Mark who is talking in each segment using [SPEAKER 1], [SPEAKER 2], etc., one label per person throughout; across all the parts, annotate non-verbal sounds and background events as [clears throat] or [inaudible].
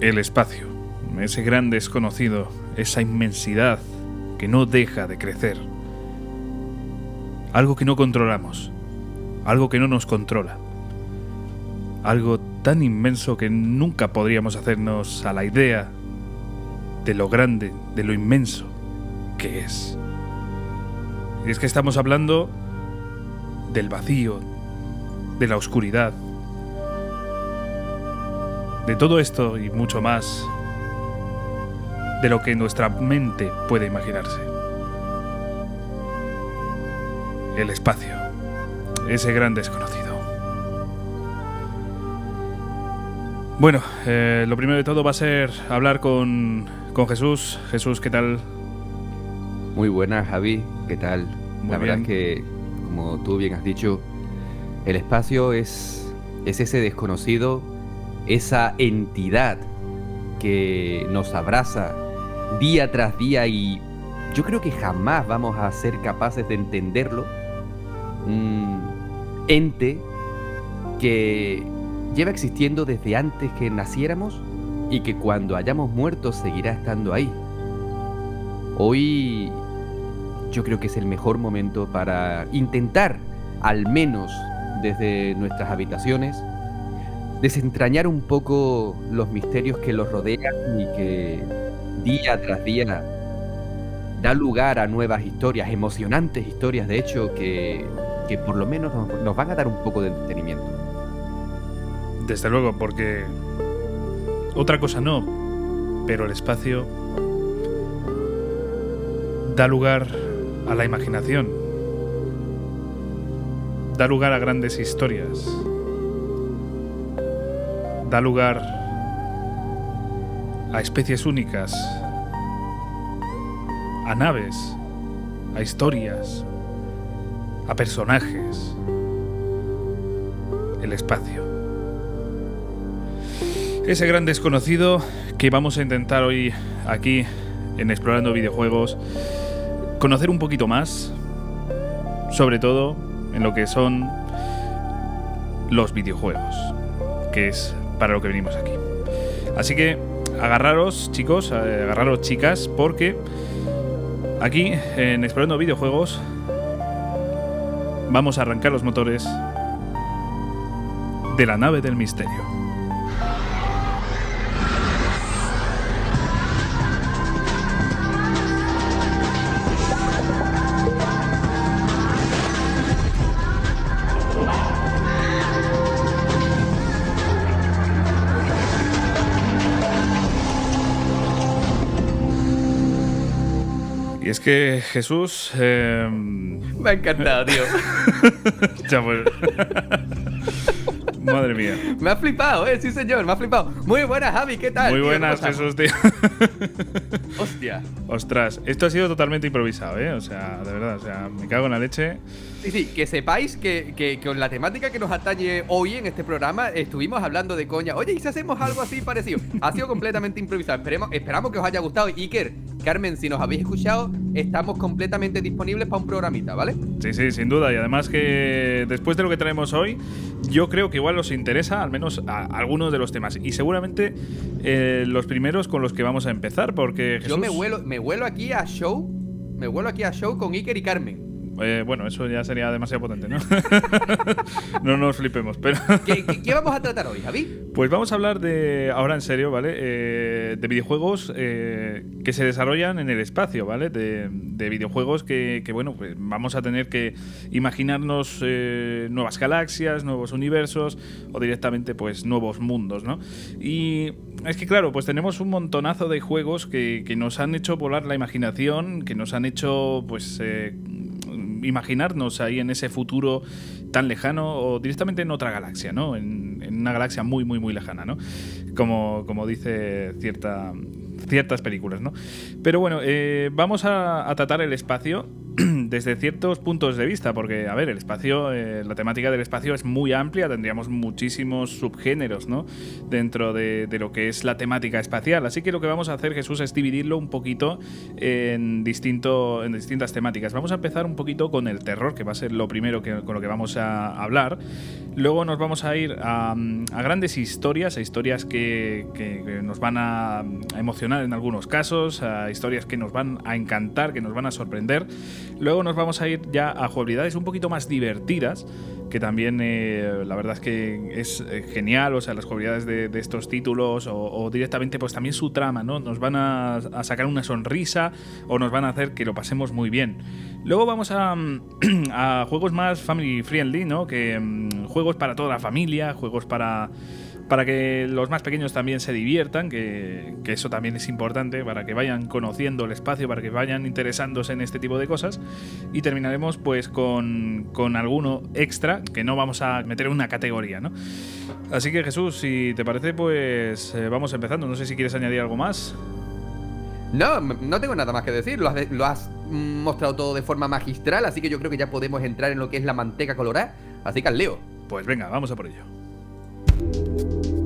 [SPEAKER 1] El espacio, ese gran desconocido, esa inmensidad que no deja de crecer. Algo que no controlamos, algo que no nos controla. Algo tan inmenso que nunca podríamos hacernos a la idea de lo grande, de lo inmenso que es. Y es que estamos hablando del vacío, de la oscuridad, de todo esto y mucho más, de lo que nuestra mente puede imaginarse. El espacio, ese gran desconocido. Bueno, eh, lo primero de todo va a ser hablar con, con Jesús. Jesús, ¿qué tal?
[SPEAKER 2] Muy buenas, Javi, ¿qué tal?
[SPEAKER 1] Muy
[SPEAKER 2] La verdad es que, como tú bien has dicho, el espacio es, es ese desconocido, esa entidad que nos abraza día tras día y yo creo que jamás vamos a ser capaces de entenderlo. Un ente que lleva existiendo desde antes que naciéramos y que cuando hayamos muerto seguirá estando ahí. Hoy yo creo que es el mejor momento para intentar, al menos desde nuestras habitaciones, desentrañar un poco los misterios que los rodean y que día tras día da lugar a nuevas historias, emocionantes historias, de hecho, que, que por lo menos nos, nos van a dar un poco de entretenimiento.
[SPEAKER 1] Desde luego, porque otra cosa no, pero el espacio da lugar a la imaginación, da lugar a grandes historias, da lugar a especies únicas, a naves, a historias, a personajes. El espacio. Ese gran desconocido que vamos a intentar hoy aquí en Explorando Videojuegos conocer un poquito más, sobre todo en lo que son los videojuegos, que es para lo que venimos aquí. Así que agarraros, chicos, eh, agarraros, chicas, porque aquí en Explorando Videojuegos vamos a arrancar los motores de la nave del misterio. Que Jesús... eh, [laughs]
[SPEAKER 2] Me ha encantado, tío. [laughs]
[SPEAKER 1] ya pues... Madre mía.
[SPEAKER 2] Me ha flipado, eh, sí señor, me ha flipado. Muy buenas, Javi, ¿qué tal?
[SPEAKER 1] Muy buenas. Jesús, tío.
[SPEAKER 2] Hostia.
[SPEAKER 1] Ostras, esto ha sido totalmente improvisado, ¿eh? O sea, de verdad, o sea, me cago en la leche.
[SPEAKER 2] Sí, sí, que sepáis que, que con la temática que nos atañe hoy en este programa estuvimos hablando de coña. Oye, ¿y si hacemos algo así parecido? Ha sido completamente improvisado. Esperemos, esperamos que os haya gustado. Iker, Carmen, si nos habéis escuchado, estamos completamente disponibles para un programita, ¿vale?
[SPEAKER 1] Sí, sí, sin duda. Y además que después de lo que traemos hoy, yo creo que igual os interesa al menos a- algunos de los temas. Y seguramente eh, los primeros con los que vamos a empezar, porque
[SPEAKER 2] Yo me huelo, me huelo aquí a show. Me huelo aquí a show con Iker y Carmen.
[SPEAKER 1] Eh, bueno, eso ya sería demasiado potente, ¿no? [laughs] no nos flipemos, pero...
[SPEAKER 2] ¿Qué, qué- qué vamos a tratar hoy, Javi?
[SPEAKER 1] Pues vamos a hablar de, ahora en serio, ¿vale? Eh, de videojuegos eh, que se desarrollan en el espacio, ¿vale? De, de videojuegos que, que, bueno, pues vamos a tener que imaginarnos nuevas galaxias, nuevos universos o directamente, pues, nuevos mundos, ¿no? Y es que, claro, pues tenemos un montonazo de juegos que, que nos han hecho volar la imaginación, que nos han hecho, pues... eh, imaginarnos ahí en ese futuro tan lejano o directamente en otra galaxia, ¿no? En, una galaxia muy, muy, muy lejana, ¿no? Como, como dice cierta, ciertas películas, ¿no? Pero bueno, eh, vamos a, a tratar el espacio [clears throat] desde ciertos puntos de vista, porque, a ver, el espacio, eh, la temática del espacio es muy amplia, tendríamos muchísimos subgéneros, ¿no? Dentro de, lo que es la temática espacial. Así que lo que vamos a hacer, Jesús, es dividirlo un poquito en, distinto, en distintas temáticas. Vamos a empezar un poquito con el terror, que va a ser lo primero con lo que vamos a hablar. Luego nos vamos a ir a, grandes historias, a historias que, nos van a, emocionar en algunos casos, a historias que nos van a encantar, que nos van a sorprender. Luego nos vamos a ir ya a jugabilidades un poquito más divertidas, que también eh, la verdad es que es eh, genial, o sea, las jugabilidades de, estos títulos o, directamente pues también su trama, ¿no? Nos van a, sacar una sonrisa o nos van a hacer que lo pasemos muy bien. Luego vamos a, [clears throat] a juegos más family friendly, ¿no? Que mm, juegos para toda la familia, juegos para para que los más pequeños también se diviertan, que, que, eso también es importante, para que vayan conociendo el espacio, para que vayan interesándose en este tipo de cosas. Y terminaremos pues con, con alguno extra que no vamos a meter en una categoría, ¿no? Así que Jesús, si te parece, pues eh, vamos empezando. No sé si quieres añadir algo más.
[SPEAKER 2] No, no tengo nada más que decir. Lo has, lo has, mostrado todo de forma magistral, así que yo creo que ya podemos entrar en lo que es la manteca colorada. Así que al leo.
[SPEAKER 1] Pues venga, vamos a por ello. thank you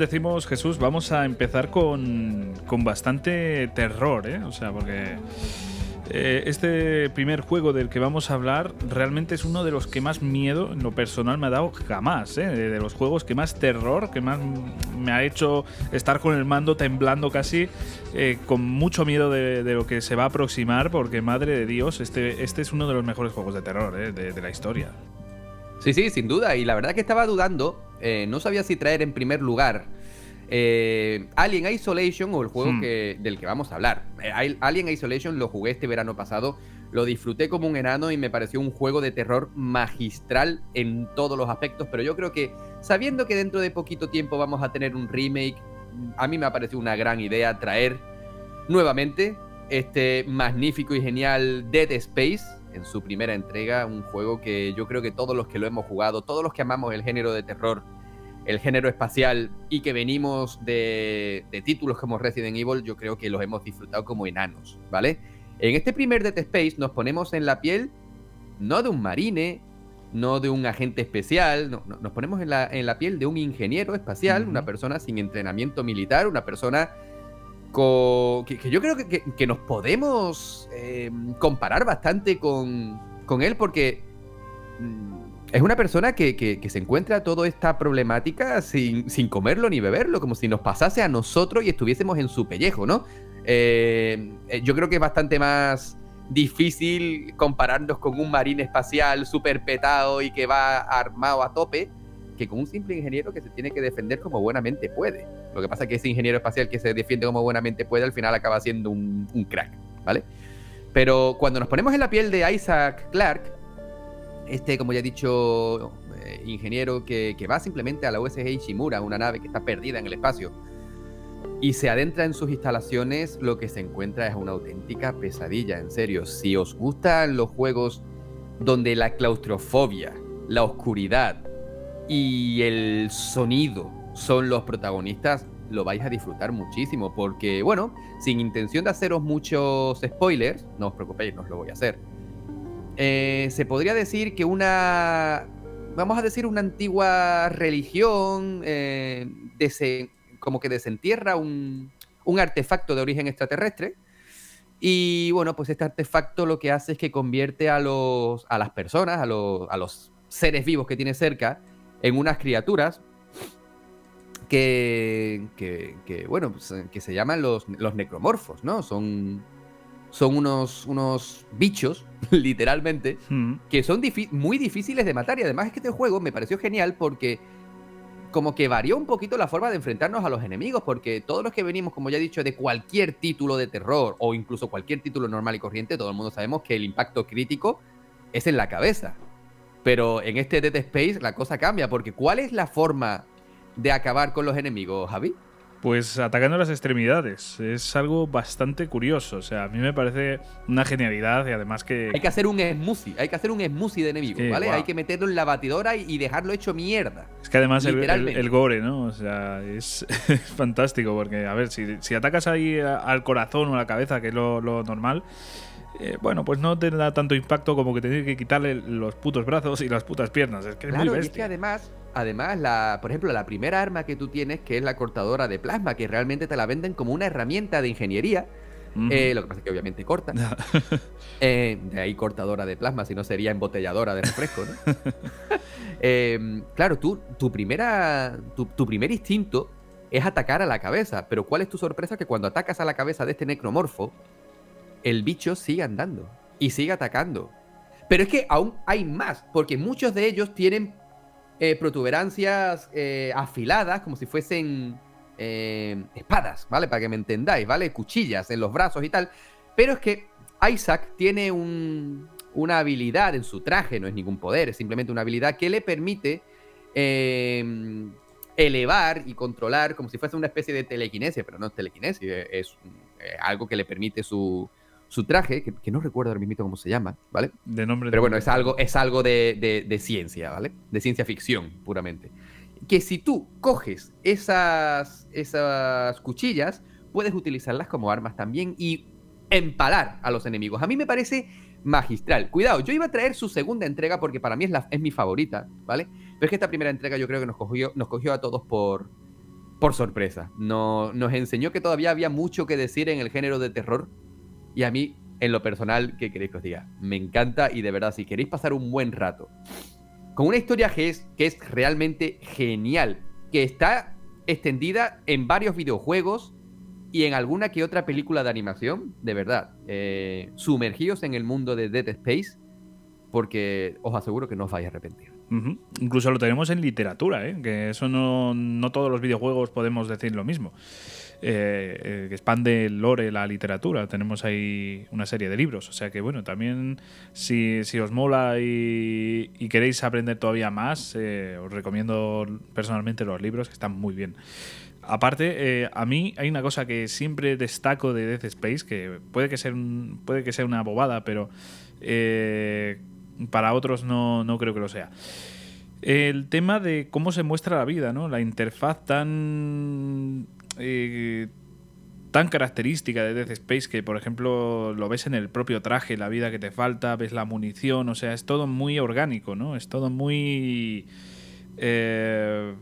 [SPEAKER 1] decimos, Jesús, vamos a empezar con, con bastante terror, ¿eh? O sea, porque eh, este primer juego del que vamos a hablar realmente es uno de los que más miedo en lo personal me ha dado jamás, ¿eh? de, los juegos que más terror, que más me ha hecho estar con el mando temblando casi, con mucho miedo de, lo que se va a aproximar, porque madre de Dios, este, este es uno de los mejores juegos de terror de la historia.
[SPEAKER 2] Sí, sí, sin duda. Y la verdad que estaba dudando. Eh, no sabía si traer en primer lugar eh, Alien Isolation o el juego hmm. que, del que vamos a hablar. Eh, Alien Isolation lo jugué este verano pasado. Lo disfruté como un enano y me pareció un juego de terror magistral en todos los aspectos. Pero yo creo que sabiendo que dentro de poquito tiempo vamos a tener un remake, a mí me ha parecido una gran idea traer nuevamente este magnífico y genial Dead Space en su primera entrega, un juego que yo creo que todos los que lo hemos jugado, todos los que amamos el género de terror, el género espacial y que venimos de, títulos como Resident Evil, yo creo que los hemos disfrutado como enanos, ¿vale? En este primer Dead Space nos ponemos en la piel no de un marine, no de un agente especial, no, nos ponemos en la, en la, piel de un ingeniero espacial, una persona sin entrenamiento militar, una persona que, yo creo que, nos podemos em, comparar bastante con, él porque mm, es una persona que, se encuentra toda esta problemática sin, comerlo ni beberlo, como si nos pasase a nosotros y estuviésemos en su pellejo, ¿no? Em, eh, yo creo que es bastante más difícil compararnos con un marín espacial súper petado y que va armado a tope que con un simple ingeniero que se tiene que defender como buenamente puede. Lo que pasa es que ese ingeniero espacial que se defiende como buenamente puede, al final acaba siendo un, crack, ¿vale? Pero cuando nos ponemos en la piel de Isaac Clarke, este, como ya he dicho, eh, ingeniero que, va simplemente a la USG Ishimura, una nave que está perdida en el espacio, y se adentra en sus instalaciones, lo que se encuentra es una auténtica pesadilla, en serio. Si os gustan los juegos donde la claustrofobia, la oscuridad, y el sonido son los protagonistas, lo vais a disfrutar muchísimo porque, bueno, sin intención de haceros muchos spoilers, no os preocupéis, no os lo voy a hacer. Eh, se podría decir que una, vamos a decir, una antigua religión eh, como que desentierra un, un artefacto de origen extraterrestre. Y bueno, pues este artefacto lo que hace es que convierte a, los, a las personas, a los, a los seres vivos que tiene cerca, en unas criaturas que, que, bueno, pues, eh, que se llaman los, los necromorfos, ¿no? Son, son unos, unos bichos, [laughs] literalmente, hmm. que son muy difíciles de matar. Y además es que este juego me pareció genial porque como que varió un poquito la forma de enfrentarnos a los enemigos, porque todos los que venimos, como ya he dicho, de cualquier título de terror o incluso cualquier título normal y corriente, todo el mundo sabemos que el impacto crítico es en la cabeza. Pero en este Dead Space la cosa cambia, porque ¿cuál es la forma de acabar con los enemigos, Javi?
[SPEAKER 1] Pues atacando las extremidades. Es algo bastante curioso. O sea, a mí me parece una genialidad y además que.
[SPEAKER 2] Hay que hacer un smoothie. Hay que hacer un smoothie de enemigo, ¿vale? Hay que meterlo en la batidora y dejarlo hecho mierda.
[SPEAKER 1] Es que además el, gore, ¿no? O sea, [laughs] es, fantástico porque, a ver, si, atacas ahí al corazón o a la cabeza, que es lo, normal. Eh, bueno, pues no te da tanto impacto como que tener que quitarle los putos brazos y las putas piernas. Es que es
[SPEAKER 2] claro, y es que además Además, la, por ejemplo, la primera arma que tú tienes, que es la cortadora de plasma, que realmente te la venden como una herramienta de ingeniería. Eh, lo que pasa es que obviamente corta. [laughs] Eh, de ahí cortadora de plasma, si no sería embotelladora de refresco, ¿no? [laughs] Claro, tú, tu, primera, tu, tu, primer instinto es atacar a la cabeza, pero ¿cuál es tu sorpresa? Que cuando atacas a la cabeza de este necromorfo, el bicho sigue andando y sigue atacando. Pero es que aún hay más, porque muchos de ellos tienen eh, protuberancias eh, afiladas, como si fuesen eh, espadas, ¿vale? Para que me entendáis, ¿vale? Cuchillas en los brazos y tal. Pero es que Isaac tiene una habilidad en su traje, no es ningún poder, es simplemente una habilidad que le permite elevar y controlar como si fuese una especie de telequinesia, pero no es telequinesia, es algo que le permite su, su traje, que, no recuerdo ahora mismo cómo se llama, ¿vale?
[SPEAKER 1] De nombre.
[SPEAKER 2] Pero bueno, es algo, es algo de, ciencia, ¿vale? De ciencia ficción, puramente. Que si tú coges esas, esas cuchillas, puedes utilizarlas como armas también y empalar a los enemigos. A mí me parece magistral. Cuidado, yo iba a traer su segunda entrega porque para mí es, la, es mi favorita, ¿vale? Pero es que esta primera entrega yo creo que nos cogió, nos cogió a todos por, por sorpresa. nos enseñó que todavía había mucho que decir en el género de terror y a mí, en lo personal, ¿qué queréis que os diga? Me encanta y de verdad, si queréis pasar un buen rato con una historia que es, que es realmente genial, que está extendida en varios videojuegos y en alguna que otra película de animación, de verdad, eh, sumergidos en el mundo de Dead Space, porque os aseguro que no os vais a arrepentir.
[SPEAKER 1] Incluso lo tenemos en literatura, ¿eh? que eso no, no todos los videojuegos podemos decir lo mismo. Eh, eh, que expande el lore, la literatura. Tenemos ahí una serie de libros. O sea que, bueno, también si, os mola y, queréis aprender todavía más, eh, os recomiendo personalmente los libros, que están muy bien. Aparte, a mí hay una cosa que siempre destaco de Death Space, que puede que sea, puede que sea una bobada, pero para otros no, no creo que lo sea. El tema de cómo se muestra la vida, ¿no? La interfaz tan eh, tan característica de Death Space que, por ejemplo, lo ves en el propio traje, la vida que te falta, ves la munición, o sea, es todo muy orgánico, ¿no? Es todo muy... Eh,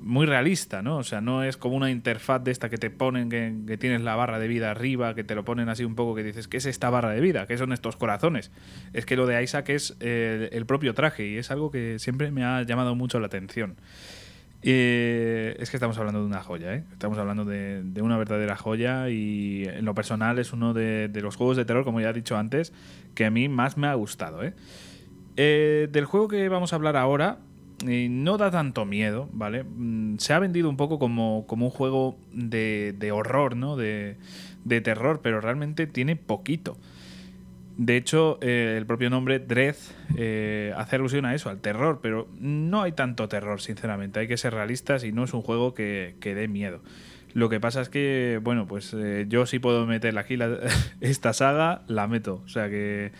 [SPEAKER 1] muy realista, ¿no? O sea, no es como una interfaz de esta que te ponen, que, tienes la barra de vida arriba, que te lo ponen así un poco, que dices, ¿qué es esta barra de vida? ¿Qué son estos corazones? Es que lo de Isaac es eh, el propio traje y es algo que siempre me ha llamado mucho la atención. Eh, es que estamos hablando de una joya, ¿eh? Estamos hablando de, una verdadera joya y en lo personal es uno de, los juegos de terror, como ya he dicho antes, que a mí más me ha gustado, ¿eh? eh del juego que vamos a hablar ahora no da tanto miedo, ¿vale? Mm, se ha vendido un poco como, un juego de, de horror, ¿no? De terror, pero realmente tiene poquito. De hecho, eh, el propio nombre Dread eh, hace alusión a eso, al terror, pero no hay tanto terror, sinceramente. Hay que ser realistas y no es un juego que, dé miedo. Lo que pasa es que, bueno, pues eh, yo sí puedo meter aquí [laughs] esta saga, la meto. O sea que.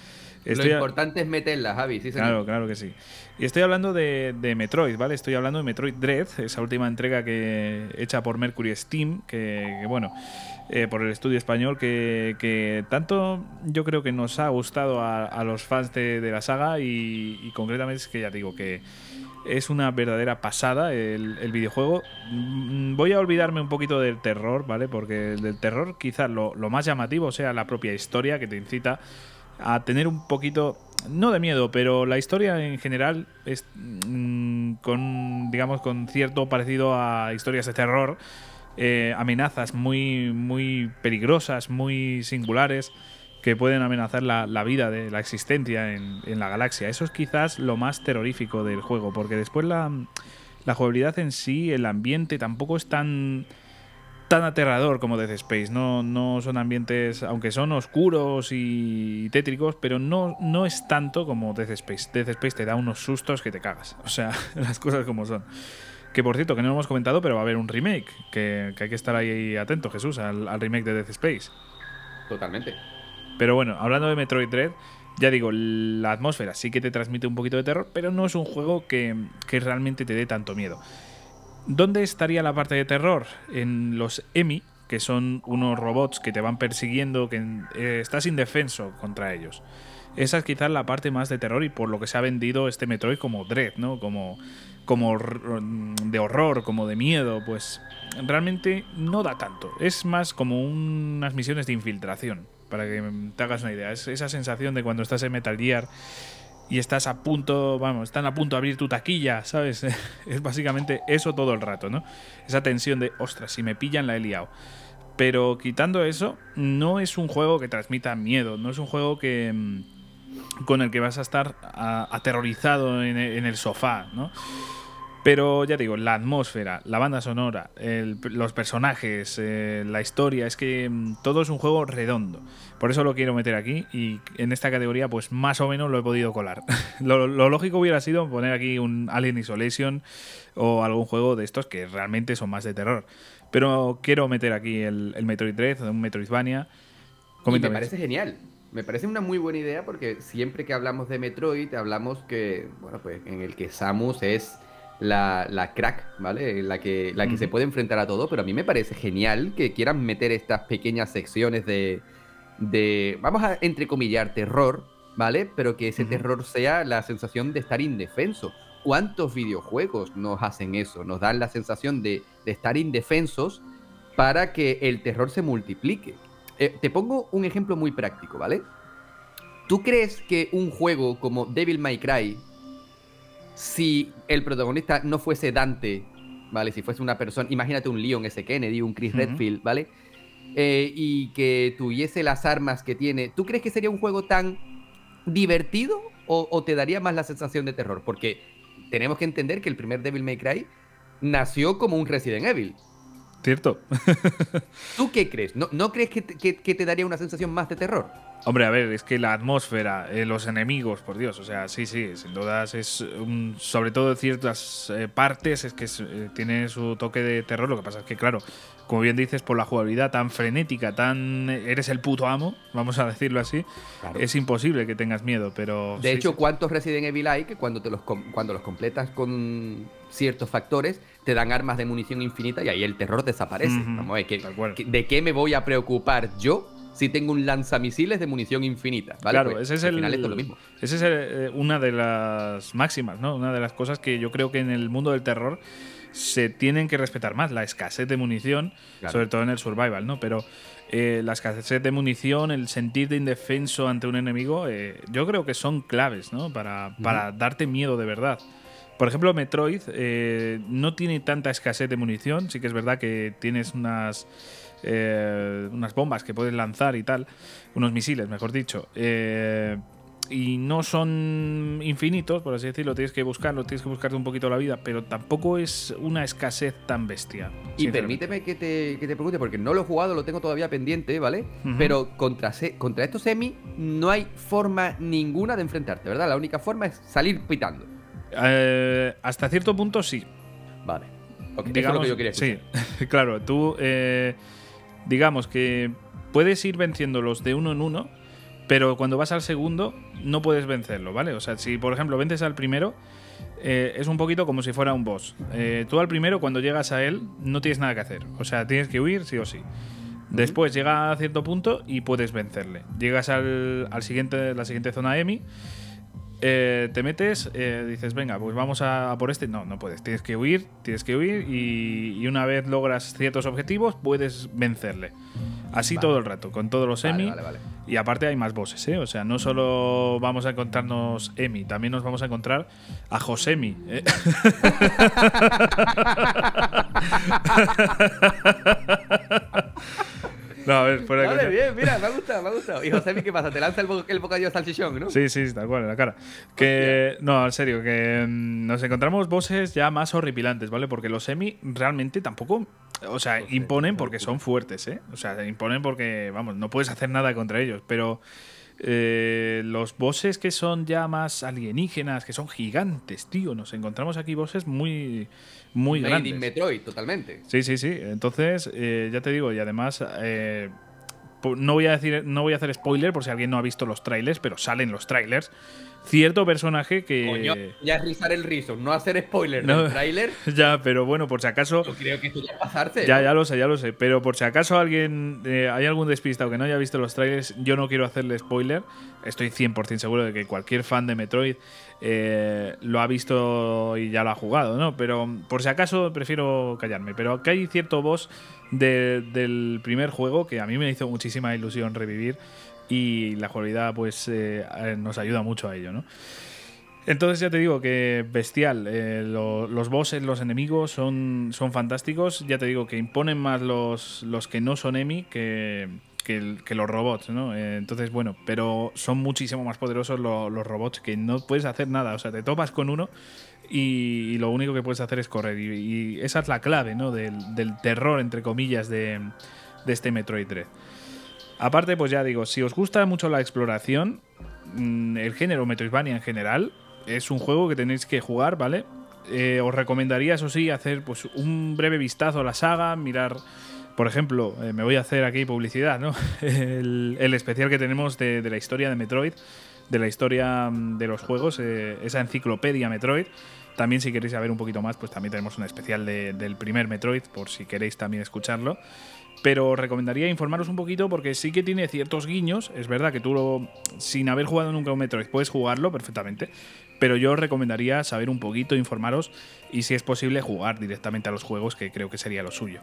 [SPEAKER 2] Lo importante es meterla, Javi.
[SPEAKER 1] claro, claro que sí. Y estoy hablando de, Metroid, ¿vale? Estoy hablando de Metroid Dread, esa última entrega que hecha por Mercury Steam, que bueno, eh, por el estudio español que, tanto yo creo que nos ha gustado a, los fans de, la saga y, concretamente es que ya digo que es una verdadera pasada el, videojuego. Mm, voy a olvidarme un poquito del terror, ¿vale? Porque del terror quizás lo, más llamativo sea la propia historia que te incita a tener un poquito no de miedo, pero la historia en general es mm, con digamos con cierto parecido a historias de terror eh, amenazas muy, muy peligrosas, muy singulares, que pueden amenazar la, vida de la existencia en, la galaxia. Eso es quizás lo más terrorífico del juego, porque después la, la jugabilidad en sí, el ambiente tampoco es tan tan aterrador como Death Space. No, no son ambientes, aunque son oscuros y tétricos, pero no, no es tanto como Death Space. Death Space te da unos sustos que te cagas. O sea, [laughs] las cosas como son. Que por cierto, que no lo hemos comentado, pero va a haber un remake. Que, hay que estar ahí atento, Jesús, al, remake de Death Space.
[SPEAKER 2] Totalmente.
[SPEAKER 1] Pero bueno, hablando de Metroid Dread, ya digo, la atmósfera sí que te transmite un poquito de terror, pero no es un juego que, que realmente te dé tanto miedo. ¿Dónde estaría la parte de terror? En los EMI, que son unos robots que te van persiguiendo, que eh, estás indefenso contra ellos. Esa es quizás la parte más de terror y por lo que se ha vendido este Metroid como Dread, ¿no? Como, como de horror, como de miedo, pues realmente no da tanto. Es más como unas misiones de infiltración, para que te hagas una idea. Es esa sensación de cuando estás en Metal Gear y estás a punto, vamos, están a punto de abrir tu taquilla, ¿sabes? [laughs] es básicamente eso todo el rato, ¿no? Esa tensión de, ostras, si me pillan la he liado. Pero quitando eso, no es un juego que transmita miedo, no es un juego que mm, con el que vas a estar aterrorizado en, el sofá, ¿no? Pero ya digo, la atmósfera, la banda sonora, los personajes, eh, la historia, es que mm, todo es un juego redondo. Por eso lo quiero meter aquí y en esta categoría pues más o menos lo he podido colar. [laughs] lo, lógico hubiera sido poner aquí un Alien Isolation o algún juego de estos que realmente son más de terror. Pero quiero meter aquí el, Metroid Dread, un Metroidvania.
[SPEAKER 2] me parece genial. Me parece una muy buena idea porque siempre que hablamos de Metroid hablamos que, bueno, pues en el que Samus es la, crack, ¿vale? La que, la que se puede enfrentar a todo, pero a mí me parece genial que quieran meter estas pequeñas secciones de, de vamos a entrecomillar, terror, ¿vale? Pero que ese terror sea la sensación de estar indefenso. ¿Cuántos videojuegos nos hacen eso? Nos dan la sensación de, estar indefensos para que el terror se multiplique. Eh, te pongo un ejemplo muy práctico, ¿vale? ¿Tú crees que un juego como Devil May Cry si el protagonista no fuese Dante, ¿vale? Si fuese una persona, imagínate un Leon S. Kennedy, un Chris Redfield, ¿vale? Eh, y que tuviese las armas que tiene, ¿tú crees que sería un juego tan divertido o, te daría más la sensación de terror? Porque tenemos que entender que el primer Devil May Cry nació como un Resident Evil.
[SPEAKER 1] Cierto.
[SPEAKER 2] ¿Tú qué crees? ¿No, crees que te daría una sensación más de terror?
[SPEAKER 1] Hombre, a ver, es que la atmósfera, eh, los enemigos, por Dios, o sea, sí, sí, sin dudas es sobre todo en ciertas eh, partes es que tiene su toque de terror. Lo que pasa es que, claro, como bien dices, por la jugabilidad tan frenética, tan eres el puto amo, vamos a decirlo así, es imposible que tengas miedo. Pero
[SPEAKER 2] de hecho, ¿cuántos Resident Evil hay que cuando te los cuando los completas con ciertos factores te dan armas de munición infinita y ahí el terror desaparece? Vamos ¿De qué me voy a preocupar yo? si tengo un lanzamisiles de munición infinita.
[SPEAKER 1] Claro, ese es el, final lo mismo. Esa es eh, una de las máximas, ¿no? Una de las cosas que yo creo que en el mundo del terror se tienen que respetar más, la escasez de munición, sobre todo en el survival, ¿no? Pero eh, la escasez de munición, el sentirte indefenso ante un enemigo, eh, yo creo que son claves, ¿no? Para, para darte miedo de verdad. Por ejemplo, Metroid no tiene tanta escasez de munición, sí que es verdad que tienes unas eh, unas bombas que puedes lanzar y tal, unos misiles, mejor dicho. Eh, y no son infinitos, por así decirlo, tienes que buscarlo, tienes que buscarte un poquito la vida, pero tampoco es una escasez tan bestia.
[SPEAKER 2] Y permíteme que te, que te, pregunte, porque no lo he jugado, lo tengo todavía pendiente, ¿vale? Pero contra, contra estos semi no hay forma ninguna de enfrentarte, ¿verdad? La única forma es salir pitando.
[SPEAKER 1] Eh, hasta cierto punto sí.
[SPEAKER 2] Vale. Digamos, que yo quería
[SPEAKER 1] Sí, [laughs] claro, tú digamos que puedes ir venciéndolos de uno en uno, pero cuando vas al segundo no puedes vencerlo, ¿vale? O sea, si por ejemplo vences al primero, eh, es un poquito como si fuera un boss. Eh, tú al primero, cuando llegas a él, no tienes nada que hacer. O sea, tienes que huir sí o sí. Después llega a cierto punto y puedes vencerle. Llegas al, al siguiente, la siguiente zona EMI eh, te metes, eh, dices, venga, pues vamos a, por este. No, no puedes. Tienes que huir, tienes que huir y, una vez logras ciertos objetivos, puedes vencerle. Así todo el rato, con todos los Emi. y aparte hay más bosses, ¿eh? O sea, no solo vamos a encontrarnos Emi, también nos vamos a encontrar a Josemi. ¿eh? [laughs] [laughs] No, a ver, fuera
[SPEAKER 2] Vale, bien, mira, me ha gustado, me ha gustado. Y José, ¿qué pasa? Te lanza el, el bocadillo salchichón, ¿no?
[SPEAKER 1] Sí, sí, tal cual, en la cara. Que, no, en serio, que mm, nos encontramos bosses ya más horripilantes, ¿vale? Porque los semi realmente tampoco. O sea, imponen porque son fuertes, ¿eh? O sea, imponen porque, vamos, no puedes hacer nada contra ellos, pero Eh, los bosses que son ya más alienígenas, que son gigantes, tío. Nos encontramos aquí bosses muy, muy
[SPEAKER 2] Made
[SPEAKER 1] grandes.
[SPEAKER 2] in Metroid, totalmente.
[SPEAKER 1] Sí, sí, sí. Entonces, eh, ya te digo, y además, eh, no voy a decir, no voy a hacer spoiler por si alguien no ha visto los trailers, pero salen los trailers. Cierto personaje que.
[SPEAKER 2] Coño, ya es rizar el rizo, no hacer spoiler
[SPEAKER 1] No.
[SPEAKER 2] del tráiler. [laughs]
[SPEAKER 1] Ya, pero bueno, por si acaso.
[SPEAKER 2] Yo creo que esto ya pasarse.
[SPEAKER 1] Ya,
[SPEAKER 2] ¿no?
[SPEAKER 1] ya lo sé, ya lo sé. Pero por si acaso alguien eh, hay algún despistado que no haya visto los trailers, yo no quiero hacerle spoiler. Estoy 100% seguro de que cualquier fan de Metroid eh, lo ha visto y ya lo ha jugado, ¿no? Pero por si acaso prefiero callarme. Pero aquí hay cierto boss de- del primer juego que a mí me hizo muchísima ilusión revivir y la jugabilidad pues eh, nos ayuda mucho a ello, ¿no? Entonces ya te digo que bestial. eh, lo- los bosses, los enemigos son, son fantásticos. Ya te digo que imponen más los, los que no son Emi que, que, los robots, ¿no? Eh, entonces, bueno, pero son muchísimo más poderosos lo- los robots que no puedes hacer nada. O sea, te topas con uno y, y lo único que puedes hacer es correr. Y, esa es la clave, ¿no? Del, terror, entre comillas, de, de este Metroid 3. Aparte, pues ya digo, si os gusta mucho la exploración, mm, el género Metroidvania en general, es un juego que tenéis que jugar, ¿vale? Eh, os recomendaría, eso sí, hacer pues, un breve vistazo a la saga, mirar, por ejemplo, eh, me voy a hacer aquí publicidad, ¿no? [laughs] el, el especial que tenemos de, de la historia de Metroid, de la historia mm, de los juegos, eh, esa enciclopedia Metroid. También si queréis saber un poquito más, pues también tenemos un especial de- del primer Metroid, por si queréis también escucharlo. Pero recomendaría informaros un poquito porque sí que tiene ciertos guiños. Es verdad que tú, lo- sin haber jugado nunca un Metroid, puedes jugarlo perfectamente. Pero yo os recomendaría saber un poquito, informaros y si es posible jugar directamente a los juegos, que creo que sería lo suyo.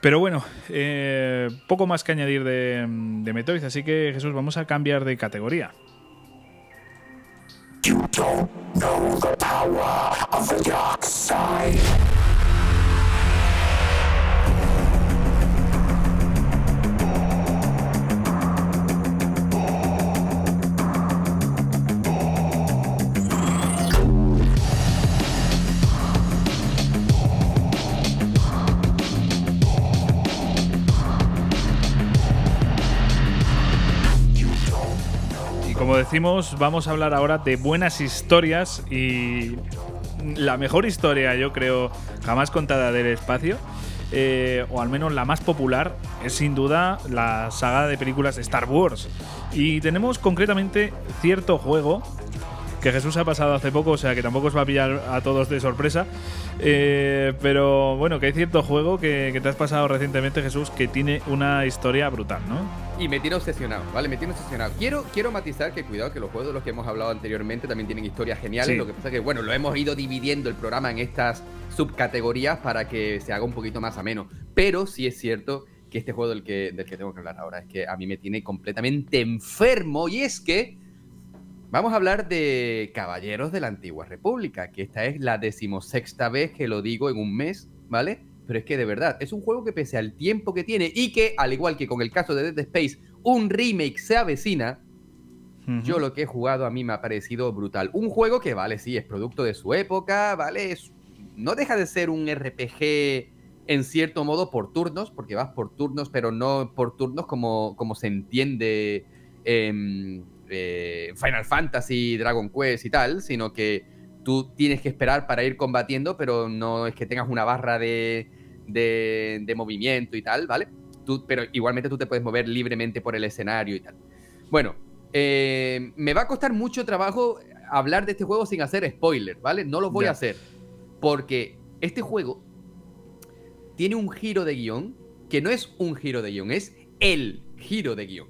[SPEAKER 1] Pero bueno, eh, poco más que añadir de, de Metroid, así que Jesús, vamos a cambiar de categoría. Decimos, vamos a hablar ahora de buenas historias y la mejor historia, yo creo, jamás contada del espacio, eh, o al menos la más popular, es sin duda la saga de películas Star Wars. Y tenemos concretamente cierto juego que Jesús ha pasado hace poco, o sea que tampoco os va a pillar a todos de sorpresa. Eh, pero bueno, que hay cierto juego que, que te has pasado recientemente, Jesús, que tiene una historia brutal, ¿no?
[SPEAKER 2] Y me tiene obsesionado, ¿vale? Me tiene obsesionado. Quiero, quiero matizar que cuidado que los juegos de los que hemos hablado anteriormente también tienen historias geniales.
[SPEAKER 1] Sí.
[SPEAKER 2] Lo que pasa es que, bueno, lo hemos ido dividiendo el programa en estas subcategorías para que se haga un poquito más ameno. Pero sí es cierto que este juego del que, del que tengo que hablar ahora es que a mí me tiene completamente enfermo. Y es que vamos a hablar de Caballeros de la Antigua República, que esta es la decimosexta vez que lo digo en un mes, ¿vale? Pero es que de verdad, es un juego que pese al tiempo que tiene y que, al igual que con el caso de Dead Space, un remake se avecina, yo lo que he jugado a mí me ha parecido brutal. Un juego que, vale, sí, es producto de su época, ¿vale? Es- no deja de ser un RPG en cierto modo por turnos, porque vas por turnos, pero no por turnos como, como se entiende en eh, Final Fantasy, Dragon Quest y tal, sino que tú tienes que esperar para ir combatiendo, pero no es que tengas una barra de, de, de movimiento y tal, ¿vale? Tú, pero igualmente tú te puedes mover libremente por el escenario y tal. Bueno, eh, me va a costar mucho trabajo hablar de este juego sin hacer spoiler, ¿vale? No lo voy a hacer. Porque este juego tiene un giro de guion que no es un giro de guion, es el giro de guion.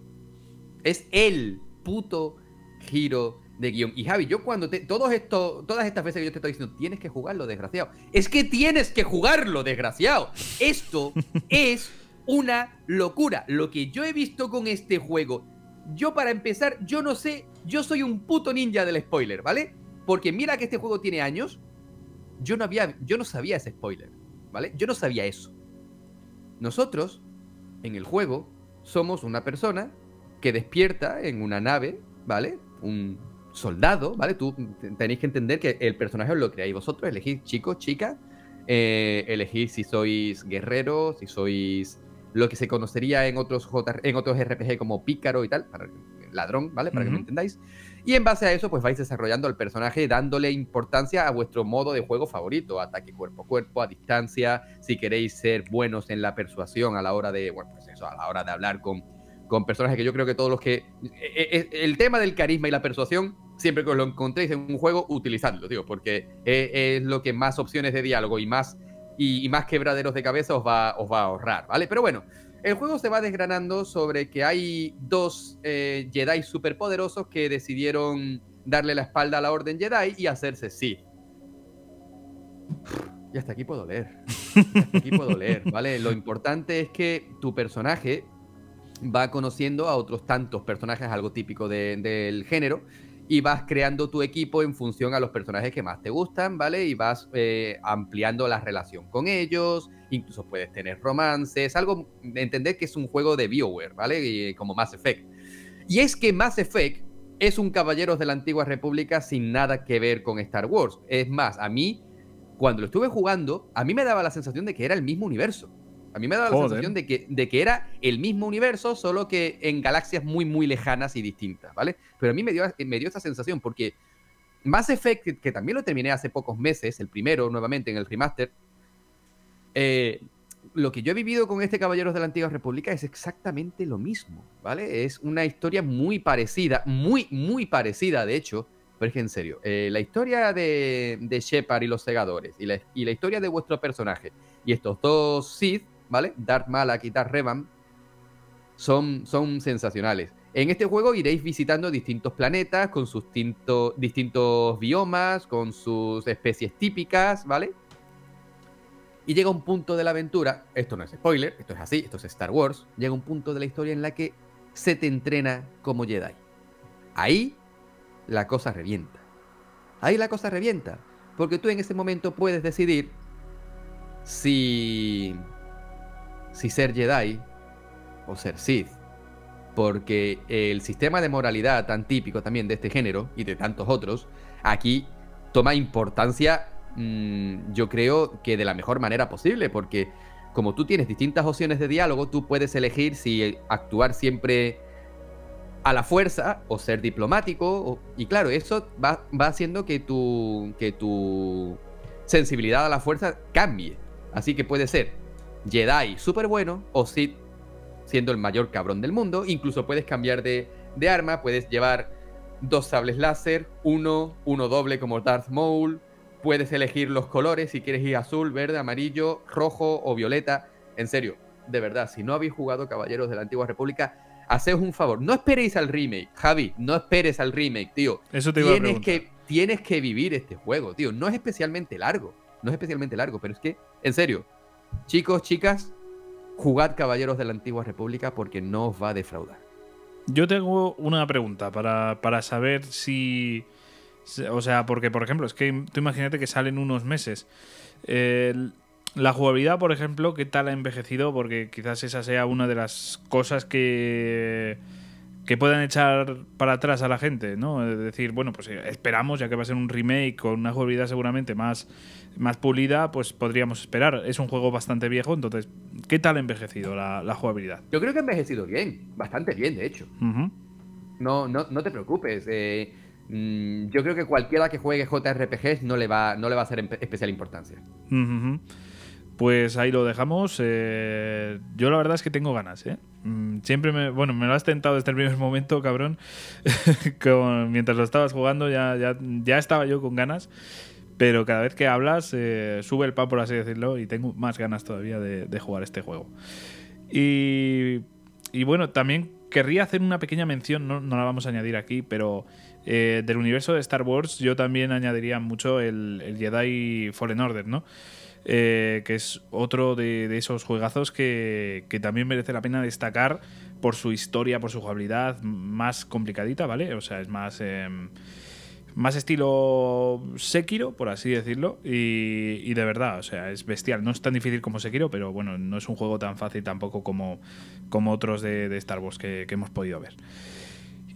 [SPEAKER 2] Es el puto giro de guion. Y Javi, yo cuando te. Todos esto, todas estas veces que yo te estoy diciendo, tienes que jugarlo, desgraciado. Es que tienes que jugarlo, desgraciado. Esto [laughs] es una locura. Lo que yo he visto con este juego. Yo, para empezar, yo no sé. Yo soy un puto ninja del spoiler, ¿vale? Porque mira que este juego tiene años. Yo no había. Yo no sabía ese spoiler. ¿Vale? Yo no sabía eso. Nosotros, en el juego, somos una persona que despierta en una nave, ¿vale? Un soldado, ¿vale? Tú tenéis que entender que el personaje lo creáis vosotros, elegís chico, chica, eh, elegís si sois guerrero, si sois lo que se conocería en otros, J- en otros RPG como pícaro y tal, para ladrón, ¿vale? Para que me entendáis. Y en base a eso, pues vais desarrollando el personaje dándole importancia a vuestro modo de juego favorito, ataque cuerpo a cuerpo, a distancia, si queréis ser buenos en la persuasión a la hora de, bueno, pues eso, a la hora de hablar con, con personajes que yo creo que todos los que... E, e, el tema del carisma y la persuasión, siempre que os lo encontréis en un juego, utilizadlo, digo, porque es, lo que más opciones de diálogo y más, y, más quebraderos de cabeza os va, os va a ahorrar, ¿vale? Pero bueno, el juego se va desgranando sobre que hay dos eh, Jedi superpoderosos que decidieron darle la espalda a la Orden Jedi y hacerse sí. Y hasta aquí puedo leer. Hasta aquí puedo leer, ¿vale? Lo importante es que tu personaje va conociendo a otros tantos personajes, algo típico del género, y vas creando tu equipo en función a los personajes que más te gustan, ¿vale? Y vas eh, ampliando la relación con ellos, incluso puedes tener romances, algo, entender que es un juego de BioWare, ¿vale? Y, como Mass Effect. Y es que Mass Effect es un Caballeros de la Antigua República sin nada que ver con Star Wars. Es más, a mí, cuando lo estuve jugando, a mí me daba la sensación de que era el mismo universo. A mí me daba la sensación de que, de que era el mismo universo, solo que en galaxias muy, muy lejanas y distintas, ¿vale? Pero a mí me dio, me dio esa sensación porque Mass Effect, que, también lo terminé hace pocos meses, el primero nuevamente en el remaster, eh, lo que yo he vivido con este Caballeros de la Antigua República es exactamente lo mismo, ¿vale? Es una historia muy parecida, muy, muy parecida, de hecho, pero es que en serio, eh, la historia de, de Shepard y los segadores y la, y la historia de vuestro personaje y estos dos Sith ¿vale? Darth Malak y Darth Revan son, son sensacionales. En este juego iréis visitando distintos planetas con sus distintos biomas, con sus especies típicas, ¿vale? Y llega un punto de la aventura, esto no es spoiler, esto es así, esto es Star Wars, llega un punto de la historia en la que se te entrena como Jedi. Ahí la cosa revienta. Ahí la cosa revienta. Porque tú en ese momento puedes decidir si si ser Jedi o ser Sith. Porque el sistema de moralidad tan típico también de este género y de tantos otros, aquí toma importancia, mm, yo creo que de la mejor manera posible, porque como tú tienes distintas opciones de diálogo, tú puedes elegir si actuar siempre a la fuerza o ser diplomático. y claro, eso va, va haciendo que tu, que tu sensibilidad a la fuerza cambie. Así que puede ser Jedi súper bueno o Sith siendo el mayor cabrón del mundo. Incluso puedes cambiar de, arma, puedes llevar dos sables láser, uno, uno doble como Darth Maul. Puedes elegir los colores si quieres ir azul, verde, amarillo, rojo o violeta. En serio, de verdad, si no habéis jugado Caballeros de la Antigua República, haced un favor. No esperéis al remake, Javi. No esperes al remake, tío.
[SPEAKER 1] Eso te
[SPEAKER 2] tienes que Tienes que vivir este juego, tío. No es especialmente largo. No es especialmente largo, pero es que, en serio, Chicos, chicas, jugad Caballeros de la Antigua República porque no os va a defraudar.
[SPEAKER 1] Yo tengo una pregunta para, saber si... O sea, porque, por ejemplo, es que tú imagínate que salen unos meses. la jugabilidad, por ejemplo, ¿qué tal ha envejecido? Porque quizás esa sea una de las cosas que que puedan echar para atrás a la gente, ¿no? Es decir, bueno, pues eh, esperamos, ya que va a ser un remake con una jugabilidad seguramente más, más pulida, pues podríamos esperar. Es un juego bastante viejo, entonces, ¿qué tal ha envejecido la, jugabilidad?
[SPEAKER 2] Yo creo que ha envejecido bien, bastante bien, de hecho. no, no, no te preocupes. Eh, mm, yo creo que cualquiera que juegue JRPGs no le va, no le va a hacer especial importancia.
[SPEAKER 1] Pues ahí lo dejamos. Eh, yo la verdad es que tengo ganas, ¿eh? Mm, siempre me. Bueno, me lo has tentado desde el primer [laughs] momento, cabrón. [laughs] mientras lo estabas jugando ya, ya, estaba yo con ganas. Pero cada vez que hablas, eh, sube el pan, por así decirlo, y tengo más ganas todavía de, jugar este juego. Y, y, bueno, también querría hacer una pequeña mención, no, la vamos a añadir aquí, pero del universo de Star Wars yo también añadiría mucho el, el Jedi Fallen Order, ¿no? Eh, que es otro de, esos juegazos que, también merece la pena destacar por su historia, por su jugabilidad más complicadita, ¿vale? O sea, es más... Em, más estilo Sekiro, por así decirlo, y, de verdad, o sea, es bestial. No es tan difícil como Sekiro, pero bueno, no es un juego tan fácil tampoco como, como otros de, Star Wars que hemos podido ver.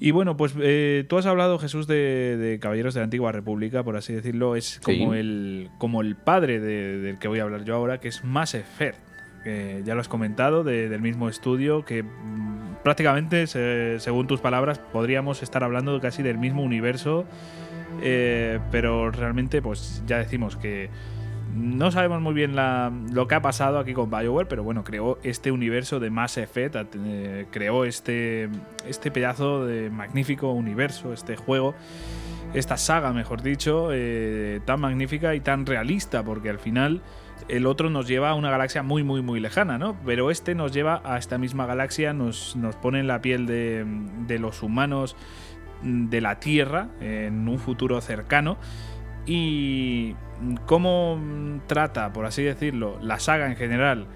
[SPEAKER 1] Y bueno, pues eh, tú has hablado, Jesús, de, Caballeros de la Antigua República, por así decirlo. Es como, el, como el padre del que voy a hablar yo ahora, que es Mass Effect. ya lo has comentado, del mismo estudio que mm, prácticamente, según tus palabras, podríamos estar hablando casi del mismo universo, eh, pero realmente, pues ya decimos que no sabemos muy bien lo que ha pasado aquí con BioWare, pero bueno, creó este universo de Mass Effect, eh, creó este, este pedazo de magnífico universo, este juego, esta saga, mejor dicho, eh, tan magnífica y tan realista, porque al final el otro nos lleva a una galaxia muy, muy, muy lejana, ¿no? Pero este nos lleva a esta misma galaxia, nos, nos pone en la piel de, de los humanos de la Tierra en un futuro cercano y cómo trata, por así decirlo, la saga en general,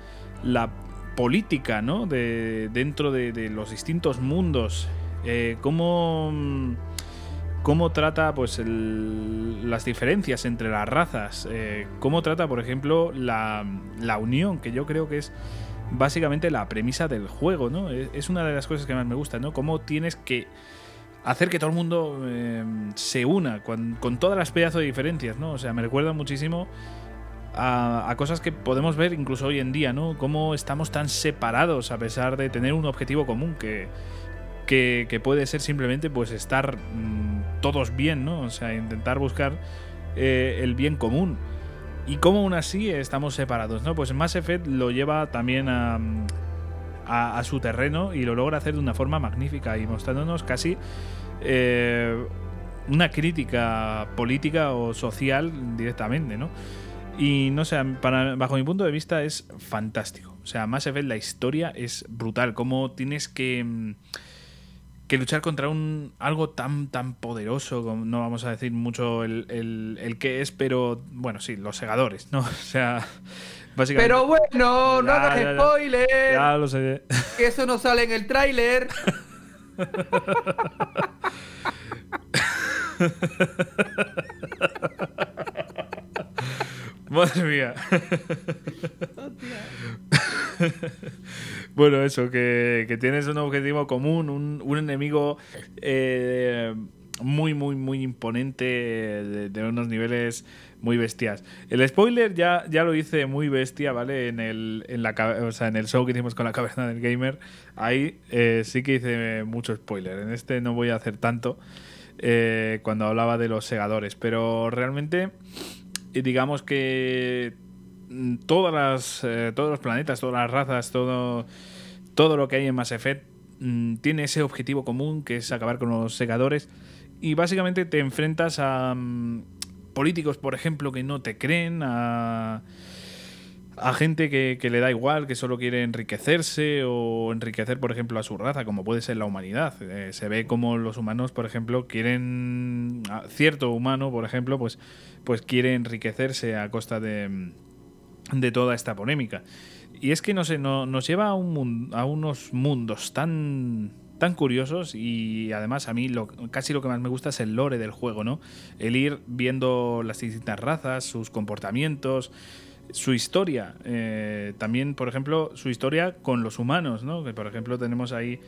[SPEAKER 1] la política, ¿no? De, dentro de, los distintos mundos, eh, cómo, cómo trata pues las diferencias entre las razas, eh, cómo trata, por ejemplo, la, la, unión, que yo creo que es básicamente la premisa del juego, ¿no? Es una de las cosas que más me gusta, ¿no? Cómo tienes que hacer que todo el mundo em, se una con, todas las pedazos de diferencias, ¿no? O sea, me recuerda muchísimo a, cosas que podemos ver incluso hoy en día, ¿no? Cómo estamos tan separados a pesar de tener un objetivo común que, que, puede ser simplemente pues estar mm, todos bien, ¿no? O sea, intentar buscar eh, el bien común. Y cómo aún así estamos separados, ¿no? Pues Mass Effect lo lleva también a, a, su terreno y lo logra hacer de una forma magnífica y mostrándonos casi eh, una crítica política o social directamente, ¿no? Y no sé, bajo mi punto de vista es fantástico. O sea, Mass Effect, la historia es brutal. Cómo tienes que, mm, que luchar contra un algo tan, tan poderoso, no vamos a decir mucho el, el, el que es, pero bueno, sí, los segadores, ¿no? [laughs] O sea,
[SPEAKER 2] pero bueno, no hagas spoiler.
[SPEAKER 1] Ya lo sé.
[SPEAKER 2] Que eso no sale en el tráiler. [laughs]
[SPEAKER 1] Madre mía. bueno, eso, que, tienes un objetivo común, un, enemigo eh, muy, muy, muy imponente, de, unos niveles muy bestias. El spoiler ya, ya lo hice muy bestia, ¿vale? En el, en, la, o sea, en el show que hicimos con la caverna del gamer, ahí eh, sí que hice mucho spoiler. En este no voy a hacer tanto eh, cuando hablaba de los segadores, pero realmente digamos que mm, todas las, eh, todos los planetas, todas las razas, todo, todo lo que hay en Mass Effect mm, tiene ese objetivo común que es acabar con los segadores y básicamente te enfrentas a mm, políticos, por ejemplo, que no te creen, a, a gente que, le da igual, que solo quiere enriquecerse o enriquecer, por ejemplo, a su raza, como puede ser la humanidad. Eh, se ve como los humanos, por ejemplo, quieren, cierto humano, por ejemplo, pues, pues quiere enriquecerse a costa de, de toda esta polémica. Y es que, no sé, no, nos lleva a, un, a unos mundos tan tan curiosos y además a mí lo, casi lo que más me gusta es el lore del juego, ¿no? El ir viendo las distintas razas, sus comportamientos, su historia. Eh, también, por ejemplo, su historia con los humanos, ¿no? Que por ejemplo tenemos ahí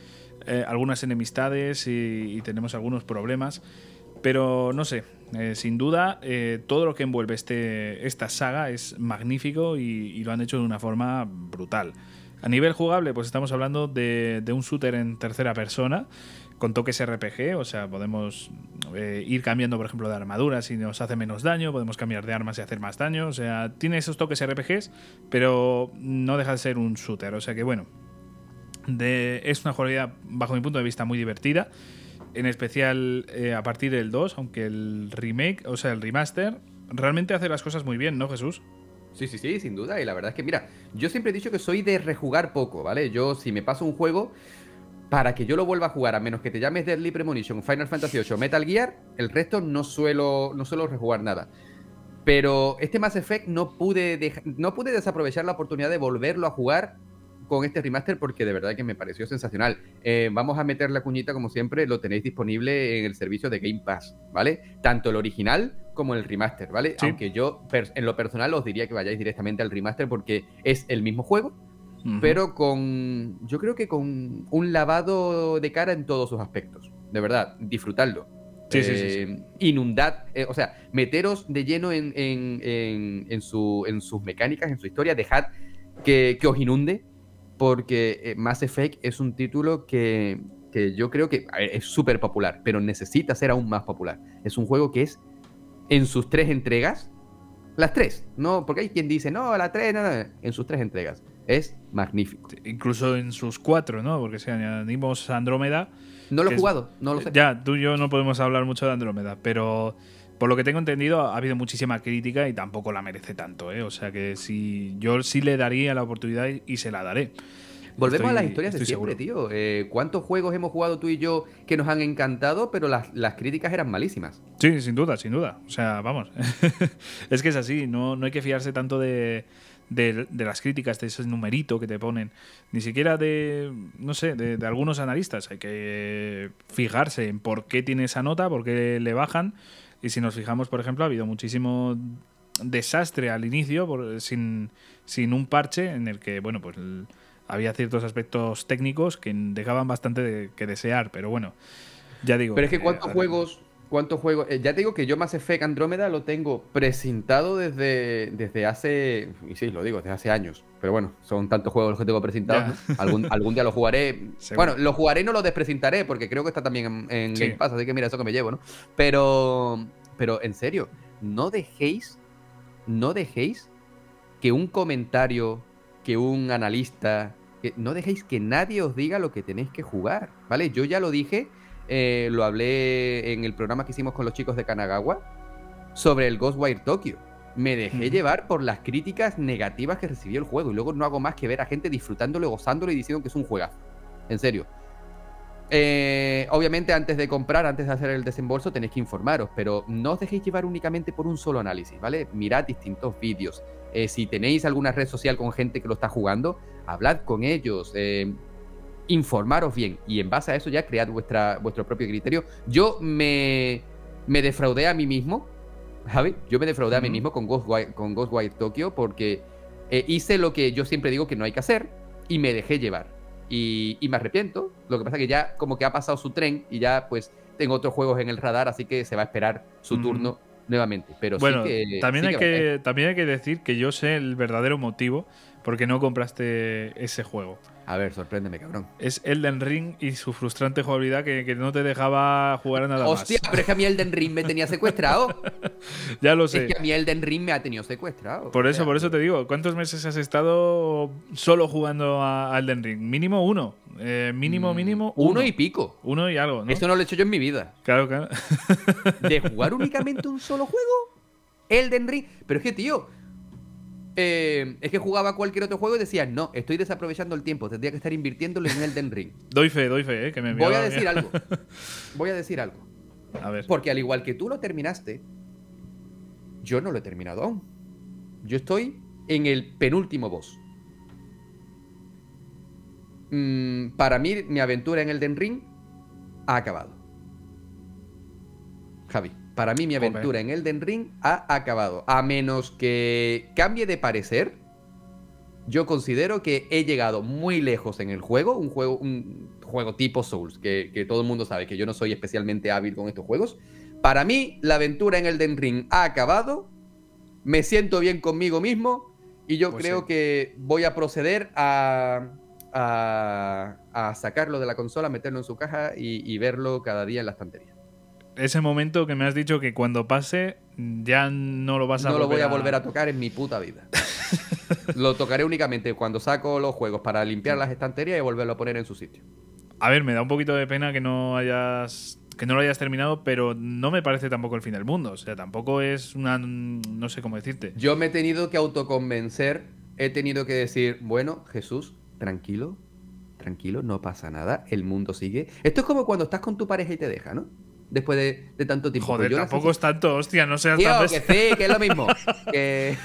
[SPEAKER 1] eh, algunas enemistades y, tenemos algunos problemas. Pero no sé, eh, sin duda todo lo que envuelve este, esta saga es magnífico y lo han hecho de una forma brutal. A nivel jugable, pues estamos hablando de, un shooter en tercera persona con toques RPG, o sea, podemos eh, ir cambiando, por ejemplo, de armadura si nos hace menos daño, podemos cambiar de armas y hacer más daño, o sea, tiene esos toques RPGs, pero no deja de ser un shooter, o sea que bueno, es una jugabilidad, bajo mi punto de vista, muy divertida, en especial eh, a partir del 2, aunque el remake, o sea, el remaster, realmente hace las cosas muy bien, ¿no, Jesús?
[SPEAKER 2] Sí, sí, sí, sin duda. Y la verdad es que, mira, yo siempre he dicho que soy de rejugar poco, ¿vale? Yo, si me paso un juego, para que yo lo vuelva a jugar, a menos que te llames Deadly Premonition, Final Fantasy VIII, Metal Gear, el resto no suelo, no suelo rejugar nada. Pero este Mass Effect no pude, no pude desaprovechar la oportunidad de volverlo a jugar con este remaster porque de verdad que me pareció sensacional. Eh, vamos a meter la cuñita como siempre, lo tenéis disponible en el servicio de Game Pass, ¿vale? Tanto el original como el remaster, ¿vale? Aunque yo en lo personal os diría que vayáis directamente al remaster porque es el mismo juego, pero con, yo creo que con un lavado de cara en todos sus aspectos. De verdad, disfrutadlo.
[SPEAKER 1] Sí, sí, sí,
[SPEAKER 2] eh, Inundad, eh, o sea, meteros de lleno en, en, en, su, en sus mecánicas, en su historia, dejad que, que os inunde porque eh, Mass Effect es un título que, que yo creo que ver, es súper popular, pero necesita ser aún más popular. Es un juego que es en sus tres entregas, las tres, no, porque hay quien dice, no, la tres, no, no, en sus tres entregas. Es magnífico.
[SPEAKER 1] Incluso en sus cuatro, ¿no? Porque si añadimos Andrómeda.
[SPEAKER 2] No lo he jugado, no lo sé.
[SPEAKER 1] Ya, tú y yo no podemos hablar mucho de Andrómeda, pero por lo que tengo entendido ha habido muchísima crítica y tampoco la merece tanto, ¿eh? O sea que si yo sí le daría la oportunidad y se la daré.
[SPEAKER 2] Volvemos
[SPEAKER 1] Estoy-
[SPEAKER 2] a las historias de siempre,
[SPEAKER 1] seguro.
[SPEAKER 2] tío. Eh, ¿Cuántos juegos hemos jugado tú y yo que nos han encantado, pero las, las críticas eran malísimas?
[SPEAKER 1] Sí, sin duda, sin duda. O sea, vamos. [laughs] es que es así, no, no hay que fiarse tanto de, de- de las críticas, de ese numerito que te ponen. Ni siquiera de, no sé, de, de algunos analistas. Hay que fijarse en por qué tiene esa nota, por qué le bajan. Y si nos fijamos, por ejemplo, ha habido muchísimo desastre al inicio por- sin, sin un parche en el que, bueno, pues el- había ciertos aspectos técnicos que dejaban bastante de- que desear. Pero bueno, ya digo.
[SPEAKER 2] Pero es que
[SPEAKER 1] eh,
[SPEAKER 2] cuántos juegos, cuántos juegos. eh, ya te digo que yo Mass Effect Andrómeda lo tengo presentado desde, desde hace. Y sí, lo digo, desde hace años. Pero bueno, son tantos juegos los que tengo presentados. Algún, [laughs] algún día lo jugaré.
[SPEAKER 1] Seguro.
[SPEAKER 2] Bueno, lo jugaré y no lo despresentaré, porque creo que está también en, en
[SPEAKER 1] Sí.
[SPEAKER 2] Game Pass, así que mira, eso que me llevo, ¿no? Pero. Pero en serio, no dejéis. No dejéis que un comentario, que un analista, que no dejéis que nadie os diga lo que tenéis que jugar, ¿vale? Yo ya lo dije, eh, lo hablé en el programa que hicimos con los chicos de Kanagawa sobre el Ghostwire Tokyo. Me dejé llevar por las críticas negativas que recibió el juego y luego no hago más que ver a gente disfrutándolo, gozándolo y diciendo que es un juegazo. En serio. Eh, obviamente antes de comprar, antes de hacer el desembolso, tenéis que informaros, pero no os dejéis llevar únicamente por un solo análisis, ¿vale? Mirad distintos vídeos. Eh, si tenéis alguna red social con gente que lo está jugando, hablad con ellos, eh, informaros bien y en base a eso ya cread vuestra, vuestro propio criterio. Yo me, me defraudé a mí mismo, Javi, yo me defraudé a mí mismo con Ghostwire, con Ghostwire Tokyo porque eh, hice lo que yo siempre digo que no hay que hacer y me dejé llevar. Y, y me arrepiento. Lo que pasa es que ya como que ha pasado su tren y ya pues tengo otros juegos en el radar, así que se va a esperar su
[SPEAKER 1] Ujú.
[SPEAKER 2] turno nuevamente. Pero
[SPEAKER 1] Bueno,
[SPEAKER 2] sí que,
[SPEAKER 1] también,
[SPEAKER 2] sí
[SPEAKER 1] hay que, también hay que decir que yo sé el verdadero motivo por qué no compraste ese juego.
[SPEAKER 2] A ver, sorpréndeme, cabrón.
[SPEAKER 1] Es Elden Ring y su frustrante jugabilidad que, que no te dejaba jugar a nada
[SPEAKER 2] Hostia,
[SPEAKER 1] más.
[SPEAKER 2] pero es que a mí Elden Ring me tenía secuestrado. [laughs]
[SPEAKER 1] Ya lo
[SPEAKER 2] es
[SPEAKER 1] sé.
[SPEAKER 2] que a mí Elden Ring me ha tenido secuestrado.
[SPEAKER 1] Por
[SPEAKER 2] O
[SPEAKER 1] eso,
[SPEAKER 2] sea,
[SPEAKER 1] por eso te digo, ¿cuántos meses has estado solo jugando a Elden Ring? Mínimo uno. Eh, mínimo,
[SPEAKER 2] mm,
[SPEAKER 1] mínimo
[SPEAKER 2] Uno y pico.
[SPEAKER 1] Uno y algo, ¿no?
[SPEAKER 2] Esto no lo he hecho yo en mi vida.
[SPEAKER 1] Claro, claro.
[SPEAKER 2] de jugar únicamente un solo juego. Elden Ring. Pero es que, tío. Eh, es que jugaba cualquier otro juego y decía, no, estoy desaprovechando el tiempo, tendría que estar invirtiéndolo en Elden Ring. [laughs]
[SPEAKER 1] doy fe, doy fe, ¿eh? Que me
[SPEAKER 2] Voy a decir algo. [laughs] Voy a decir algo.
[SPEAKER 1] A ver.
[SPEAKER 2] Porque al igual que tú lo terminaste, yo no lo he terminado aún. Yo estoy en el penúltimo boss. Mm, para mí, mi aventura en Elden Ring ha acabado. Javi, para mí mi aventura en Elden Ring ha acabado. A menos que cambie de parecer, yo considero que he llegado muy lejos en el juego. Un juego, un juego tipo Souls, que, que todo el mundo sabe que yo no soy especialmente hábil con estos juegos. Para mí, la aventura en Elden Ring ha acabado. Me siento bien conmigo mismo. Y yo
[SPEAKER 1] Pues
[SPEAKER 2] creo
[SPEAKER 1] sí.
[SPEAKER 2] que voy a proceder a, a, a sacarlo de la consola, meterlo en su caja y, y verlo cada día en la estantería.
[SPEAKER 1] Ese momento que me has dicho que cuando pase ya no lo vas a
[SPEAKER 2] No lo
[SPEAKER 1] volver
[SPEAKER 2] voy a volver a tocar en mi puta vida. [laughs] lo tocaré únicamente cuando saco los juegos para limpiar las estanterías y volverlo a poner en su sitio.
[SPEAKER 1] A ver, me da un poquito de pena que no hayas que no lo hayas terminado, pero no me parece tampoco el fin del mundo. O sea, tampoco es una no sé cómo decirte.
[SPEAKER 2] Yo me he tenido que autoconvencer, he tenido que decir, bueno, Jesús, tranquilo, tranquilo, no pasa nada, el mundo sigue. Esto es como cuando estás con tu pareja y te deja, ¿no? Después de, de tanto tiempo.
[SPEAKER 1] Joder,
[SPEAKER 2] Pues yo
[SPEAKER 1] tampoco es tanto, hostia, no seas
[SPEAKER 2] Tío,
[SPEAKER 1] tan
[SPEAKER 2] que
[SPEAKER 1] bestia.
[SPEAKER 2] sí, que es lo mismo. [laughs] que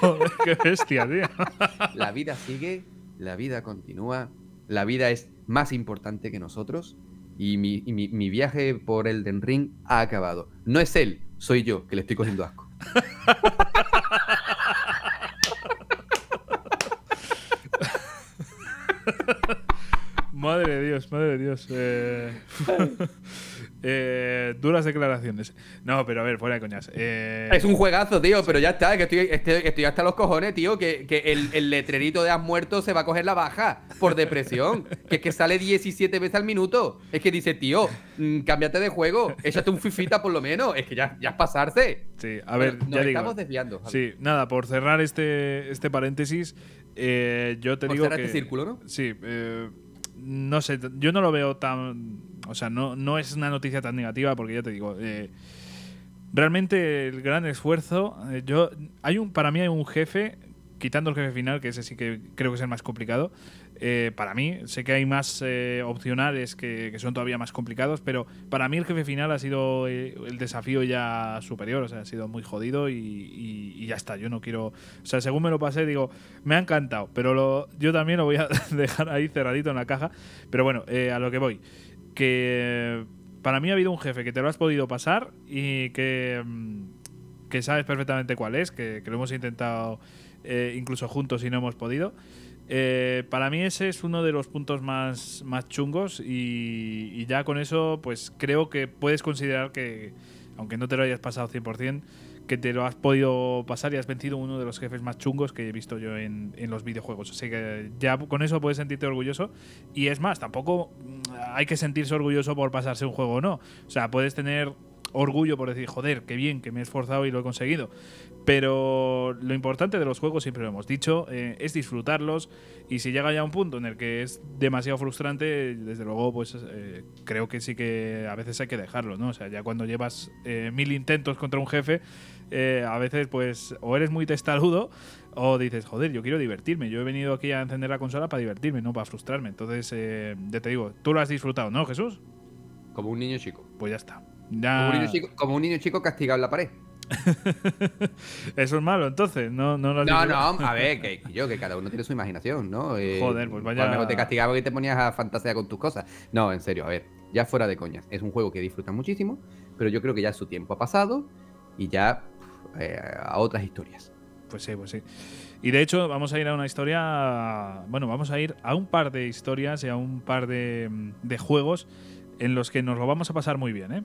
[SPEAKER 1] Joder, qué bestia, tío. [laughs]
[SPEAKER 2] la vida sigue, la vida continúa, la vida es más importante que nosotros y mi, y mi- mi viaje por Elden Ring ha acabado. No es él, soy yo que le estoy cogiendo asco. [laughs]
[SPEAKER 1] Madre de Dios, madre de Dios. Eh, Eh, duras declaraciones. No, pero a ver, fuera de coñas. Eh,
[SPEAKER 2] es un juegazo, tío, pero ya está, que estoy, estoy, hasta los cojones, tío, que, el, letrerito de has muerto se va a coger la baja por depresión. que es que sale 17 veces al minuto. Es que dice, tío, mm, cámbiate de juego, échate un fifita por lo menos. Es que ya, ya es pasarse.
[SPEAKER 1] Sí, a ver,
[SPEAKER 2] ya estamos desviando.
[SPEAKER 1] Sí, nada, por cerrar este, este paréntesis, eh, yo te digo.
[SPEAKER 2] Cerrar
[SPEAKER 1] este
[SPEAKER 2] círculo, ¿no?
[SPEAKER 1] Sí, no sé, yo no lo veo tan o sea, no, no es una noticia tan negativa porque ya te digo, eh, realmente el gran esfuerzo, eh, yo hay un para mí hay un jefe, quitando el jefe final, que ese sí que creo que es el más complicado. Eh, para mí, sé que hay más opcionales que, son todavía más complicados, pero para mí el jefe final ha sido el desafío ya superior, o sea, ha sido muy jodido y, ya está. Yo no quiero, o sea, según me lo pasé, digo, me ha encantado, pero yo también lo voy a [laughs] dejar ahí cerradito en la caja. Pero bueno, a lo que voy que para mí ha habido un jefe que te lo has podido pasar y que, mm, que sabes perfectamente cuál es, que, lo hemos intentado eh, incluso juntos y no hemos podido. Eh, para mí ese es uno de los puntos más, más chungos y, ya con eso pues creo que puedes considerar que, aunque no te lo hayas pasado 100%, que te lo has podido pasar y has vencido uno de los jefes más chungos que he visto yo en, los videojuegos. Así que ya con eso puedes sentirte orgulloso. Y es más, tampoco mm, hay que sentirse orgulloso por pasarse un juego o no. O sea, puedes tener orgullo por decir, joder, qué bien, que me he esforzado y lo he conseguido. Pero lo importante de los juegos, siempre lo hemos dicho, eh, es disfrutarlos. Y si llega ya un punto en el que es demasiado frustrante, desde luego, pues eh, creo que sí que a veces hay que dejarlo, ¿no? O sea, ya cuando llevas eh, mil intentos contra un jefe, a veces, pues, o eres muy testarudo o dices, joder, yo quiero divertirme. Yo he venido aquí a encender la consola para divertirme, no para frustrarme. Entonces, ya te digo, tú lo has disfrutado, ¿no, Jesús?
[SPEAKER 2] Como un niño chico.
[SPEAKER 1] Pues ya está.
[SPEAKER 2] Como, un niño chico, como un niño chico castigado en la pared. [laughs]
[SPEAKER 1] Eso es malo, entonces. No, no,
[SPEAKER 2] no, no, a ver, [laughs] que, yo, que cada uno tiene su imaginación, ¿no?
[SPEAKER 1] Eh, Joder, pues vaya.
[SPEAKER 2] Mejor te castigaba y te ponías a fantasear con tus cosas. No, en serio, a ver, ya fuera de coñas. Es un juego que disfrutan muchísimo, pero yo creo que ya su tiempo ha pasado y ya eh, a otras historias.
[SPEAKER 1] Pues sí, pues sí. Y de hecho, vamos a ir a una historia. Bueno, vamos a ir a un par de historias y a un par de, de juegos en los que nos lo vamos a pasar muy bien, ¿eh?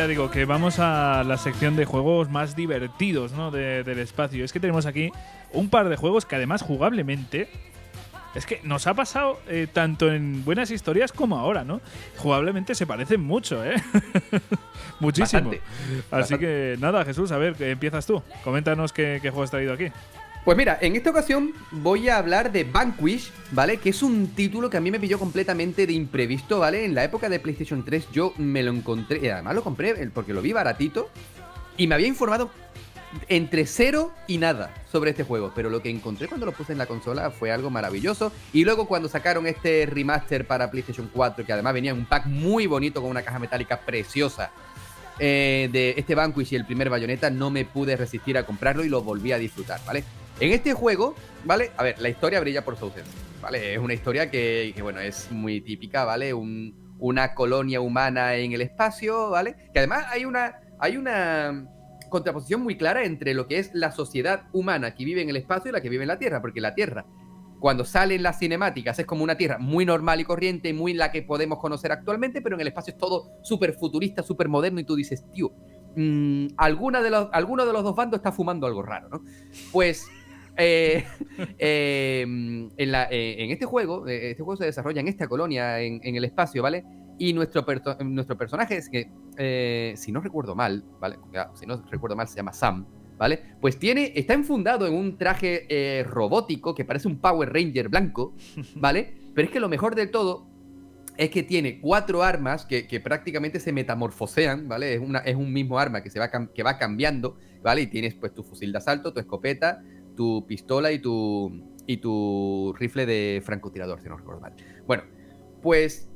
[SPEAKER 1] Ya digo que vamos a la sección de juegos más divertidos ¿no? del espacio. Es que tenemos aquí un par de juegos que además jugablemente es que nos ha pasado eh, tanto en buenas historias como ahora, ¿no? Jugablemente se parecen mucho, ¿eh? [laughs] Muchísimo. Así que nada, Jesús, a ver, empiezas tú. Coméntanos qué, qué juego has traído aquí.
[SPEAKER 2] Pues mira, en esta ocasión voy a hablar de Vanquish, ¿vale? Que es un título que a mí me pilló completamente de imprevisto, ¿vale? En la época de PlayStation 3 yo me lo encontré, y además lo compré porque lo vi baratito y me había informado entre cero y nada sobre este juego, pero lo que encontré cuando lo puse en la consola fue algo maravilloso. Y luego cuando sacaron este remaster para PlayStation 4, que además venía en un pack muy bonito con una caja metálica preciosa, eh, de este Vanquish y el primer Bayonetta, no me pude resistir a comprarlo y lo volví a disfrutar, ¿vale? En este juego, ¿vale? A ver, la historia brilla por su ausencia, ¿vale? Es una historia que, bueno, es muy típica, ¿vale? una colonia humana en el espacio, ¿vale? Que además hay una, hay una contraposición muy clara entre lo que es la sociedad humana que vive en el espacio y la que vive en la Tierra, porque la Tierra, cuando salen las cinemáticas, es como una Tierra muy normal y corriente, muy la que podemos conocer actualmente, pero en el espacio es todo súper futurista, súper moderno, y tú dices, tío, alguna de los, alguno de los dos bandos está fumando algo raro, ¿no? Pues eh, [laughs] em, eh, en, este juego, eh, este juego se desarrolla en esta colonia, en, el espacio, ¿vale? Y nuestro, nuestro personaje es que, si no recuerdo mal, ¿vale? Si no recuerdo mal, se llama Sam, ¿vale? Pues tiene, está enfundado en un traje robótico que parece un Power Ranger blanco, [laughs] ¿vale? Pero es que lo mejor del todo es que tiene cuatro armas que, prácticamente se metamorfosean, ¿vale? Es, una, es un mismo arma que, se va, que va cambiando, ¿vale? Y tienes pues tu fusil de asalto, tu escopeta, tu pistola y tu, y tu rifle de francotirador, si no recuerdo mal. Bueno, pues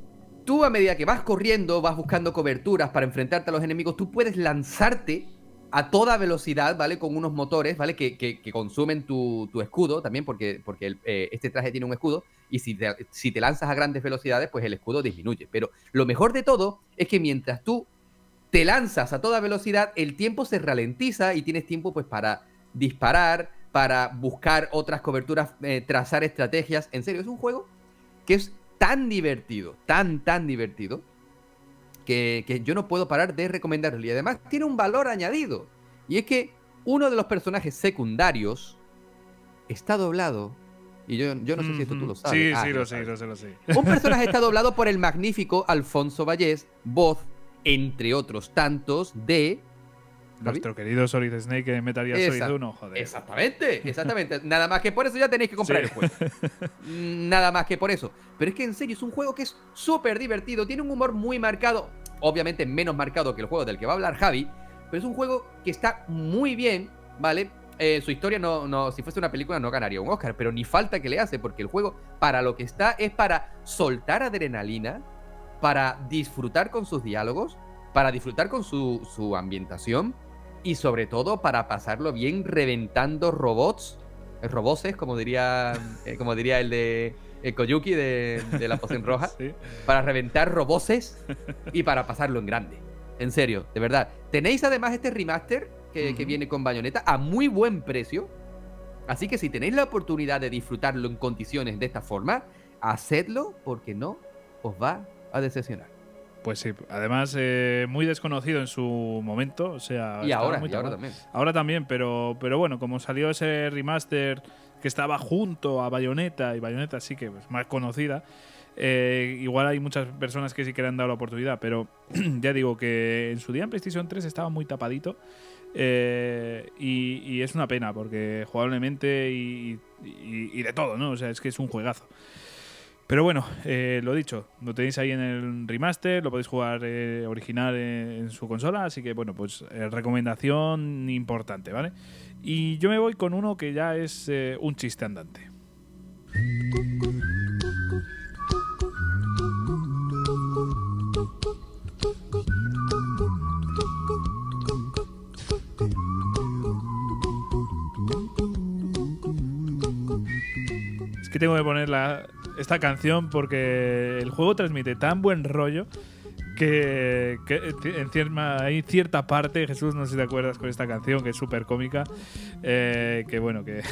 [SPEAKER 2] tú a medida que vas corriendo, vas buscando coberturas para enfrentarte a los enemigos, tú puedes lanzarte a toda velocidad, ¿vale? Con unos motores, ¿vale? Que, que, consumen tu, tu, escudo también, porque, porque eh, este traje tiene un escudo, y si si te lanzas a grandes velocidades, pues el escudo disminuye. Pero lo mejor de todo es que mientras tú te lanzas a toda velocidad, el tiempo se ralentiza y tienes tiempo pues para disparar, para buscar otras coberturas, eh, trazar estrategias. En serio, es un juego que es tan divertido, tan, tan divertido, que, yo no puedo parar de recomendarlo. Y además tiene un valor añadido. Y es que uno de los personajes secundarios está doblado. Y yo, yo no sé si esto tú lo sabes.
[SPEAKER 1] Sí, ah, sí, lo sé, lo sé, lo sé.
[SPEAKER 2] Un personaje está [laughs] doblado por el magnífico Alfonso Vallés, voz, entre otros tantos, de
[SPEAKER 1] nuestro querido Solid Snake en Metal Gear Solid 1, joder.
[SPEAKER 2] Exactamente, exactamente. [laughs] Nada más que por eso ya tenéis que comprar el juego. [laughs] Nada más que por eso. Pero es que en serio es un juego que es súper divertido, tiene un humor muy marcado, obviamente menos marcado que el juego del que va a hablar Javi, pero es un juego que está muy bien, ¿vale? Eh, su historia no, no, si fuese una película no ganaría un Oscar, pero ni falta que le hace, porque el juego para lo que está es para soltar adrenalina, para disfrutar con sus diálogos, para disfrutar con su, su ambientación y sobre todo para pasarlo bien reventando robots, eh, roboses, como diría, eh, como diría el de el Koyuki de, la poción roja, [laughs] para reventar roboses y para pasarlo en grande. En serio, de verdad. Tenéis además este remaster que, que viene con bayoneta a muy buen precio. Así que si tenéis la oportunidad de disfrutarlo en condiciones de esta forma, hacedlo porque no os va a decepcionar.
[SPEAKER 1] Pues sí, además eh, muy desconocido en su momento, o sea...
[SPEAKER 2] Y ahora, ahora también.
[SPEAKER 1] Ahora también, pero, pero bueno, como salió ese remaster que estaba junto a Bayonetta, y Bayonetta sí que es más conocida, eh, igual hay muchas personas que sí que le han dado la oportunidad, pero [clears throat] ya digo que en su día en PlayStation 3 estaba muy tapadito. Eh, y, es una pena porque jugablemente y, y, de todo, ¿no? O sea, es que es un juegazo. Pero bueno, eh, lo dicho, lo tenéis ahí en el remaster, lo podéis jugar eh, original en, su consola, así que bueno, pues eh, recomendación importante, ¿vale? Y yo me voy con uno que ya es un chiste andante. Es que tengo que poner la, esta canción porque el juego transmite tan buen rollo que, hay cierta parte, Jesús, no sé si te acuerdas con esta canción, que es súper cómica, eh, que bueno, que...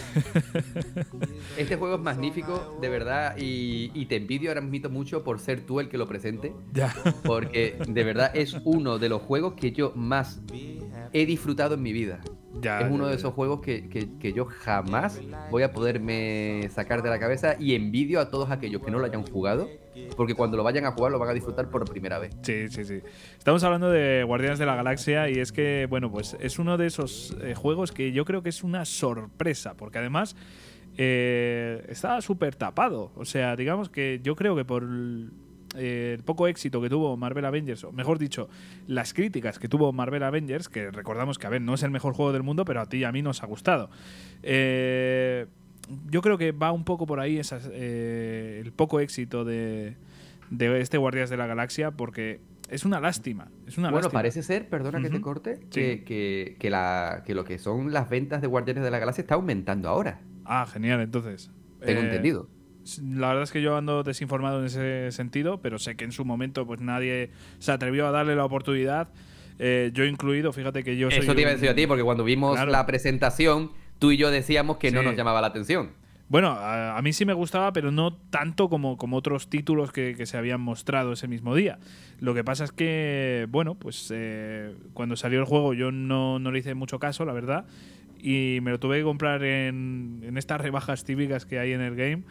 [SPEAKER 1] [laughs]
[SPEAKER 2] este juego es magnífico, de verdad, y, y, te envidio ahora mismo mucho por ser tú el que lo presente,
[SPEAKER 1] ya.
[SPEAKER 2] porque de verdad es uno de los juegos que yo más he disfrutado en mi vida es uno de esos juegos que, yo jamás voy a poderme sacar de la cabeza y envidio a todos aquellos que no lo hayan jugado, porque cuando lo vayan a jugar lo van a disfrutar por primera vez.
[SPEAKER 1] Sí, sí, sí. Estamos hablando de Guardianes de la Galaxia y es que, bueno, pues es uno de esos eh, juegos que yo creo que es una sorpresa, porque además eh, está súper tapado. O sea, digamos que yo creo que por eh, el poco éxito que tuvo Marvel Avengers, o mejor dicho, las críticas que tuvo Marvel Avengers, que recordamos que, a ver, no es el mejor juego del mundo, pero a ti y a mí nos ha gustado. Eh, yo creo que va un poco por ahí eh, el poco éxito de, este Guardias de la Galaxia, porque es una lástima. Es una
[SPEAKER 2] bueno, parece ser, perdona que te corte, que, que, la, que lo que son las ventas de Guardianes de la Galaxia está aumentando ahora.
[SPEAKER 1] Ah, genial, entonces.
[SPEAKER 2] Tengo entendido.
[SPEAKER 1] La verdad es que yo ando desinformado en ese sentido, pero sé que en su momento pues nadie se atrevió a darle la oportunidad. Eh, yo incluido, fíjate que yo
[SPEAKER 2] soy Eso te iba a decir a ti, porque cuando vimos la presentación, tú y yo decíamos que no nos llamaba la atención.
[SPEAKER 1] Bueno, a, mí sí me gustaba, pero no tanto como, como otros títulos que, se habían mostrado ese mismo día. Lo que pasa es que, bueno, pues eh, cuando salió el juego yo no, no le hice mucho caso, la verdad, y me lo tuve que comprar en, en estas rebajas típicas que hay en el game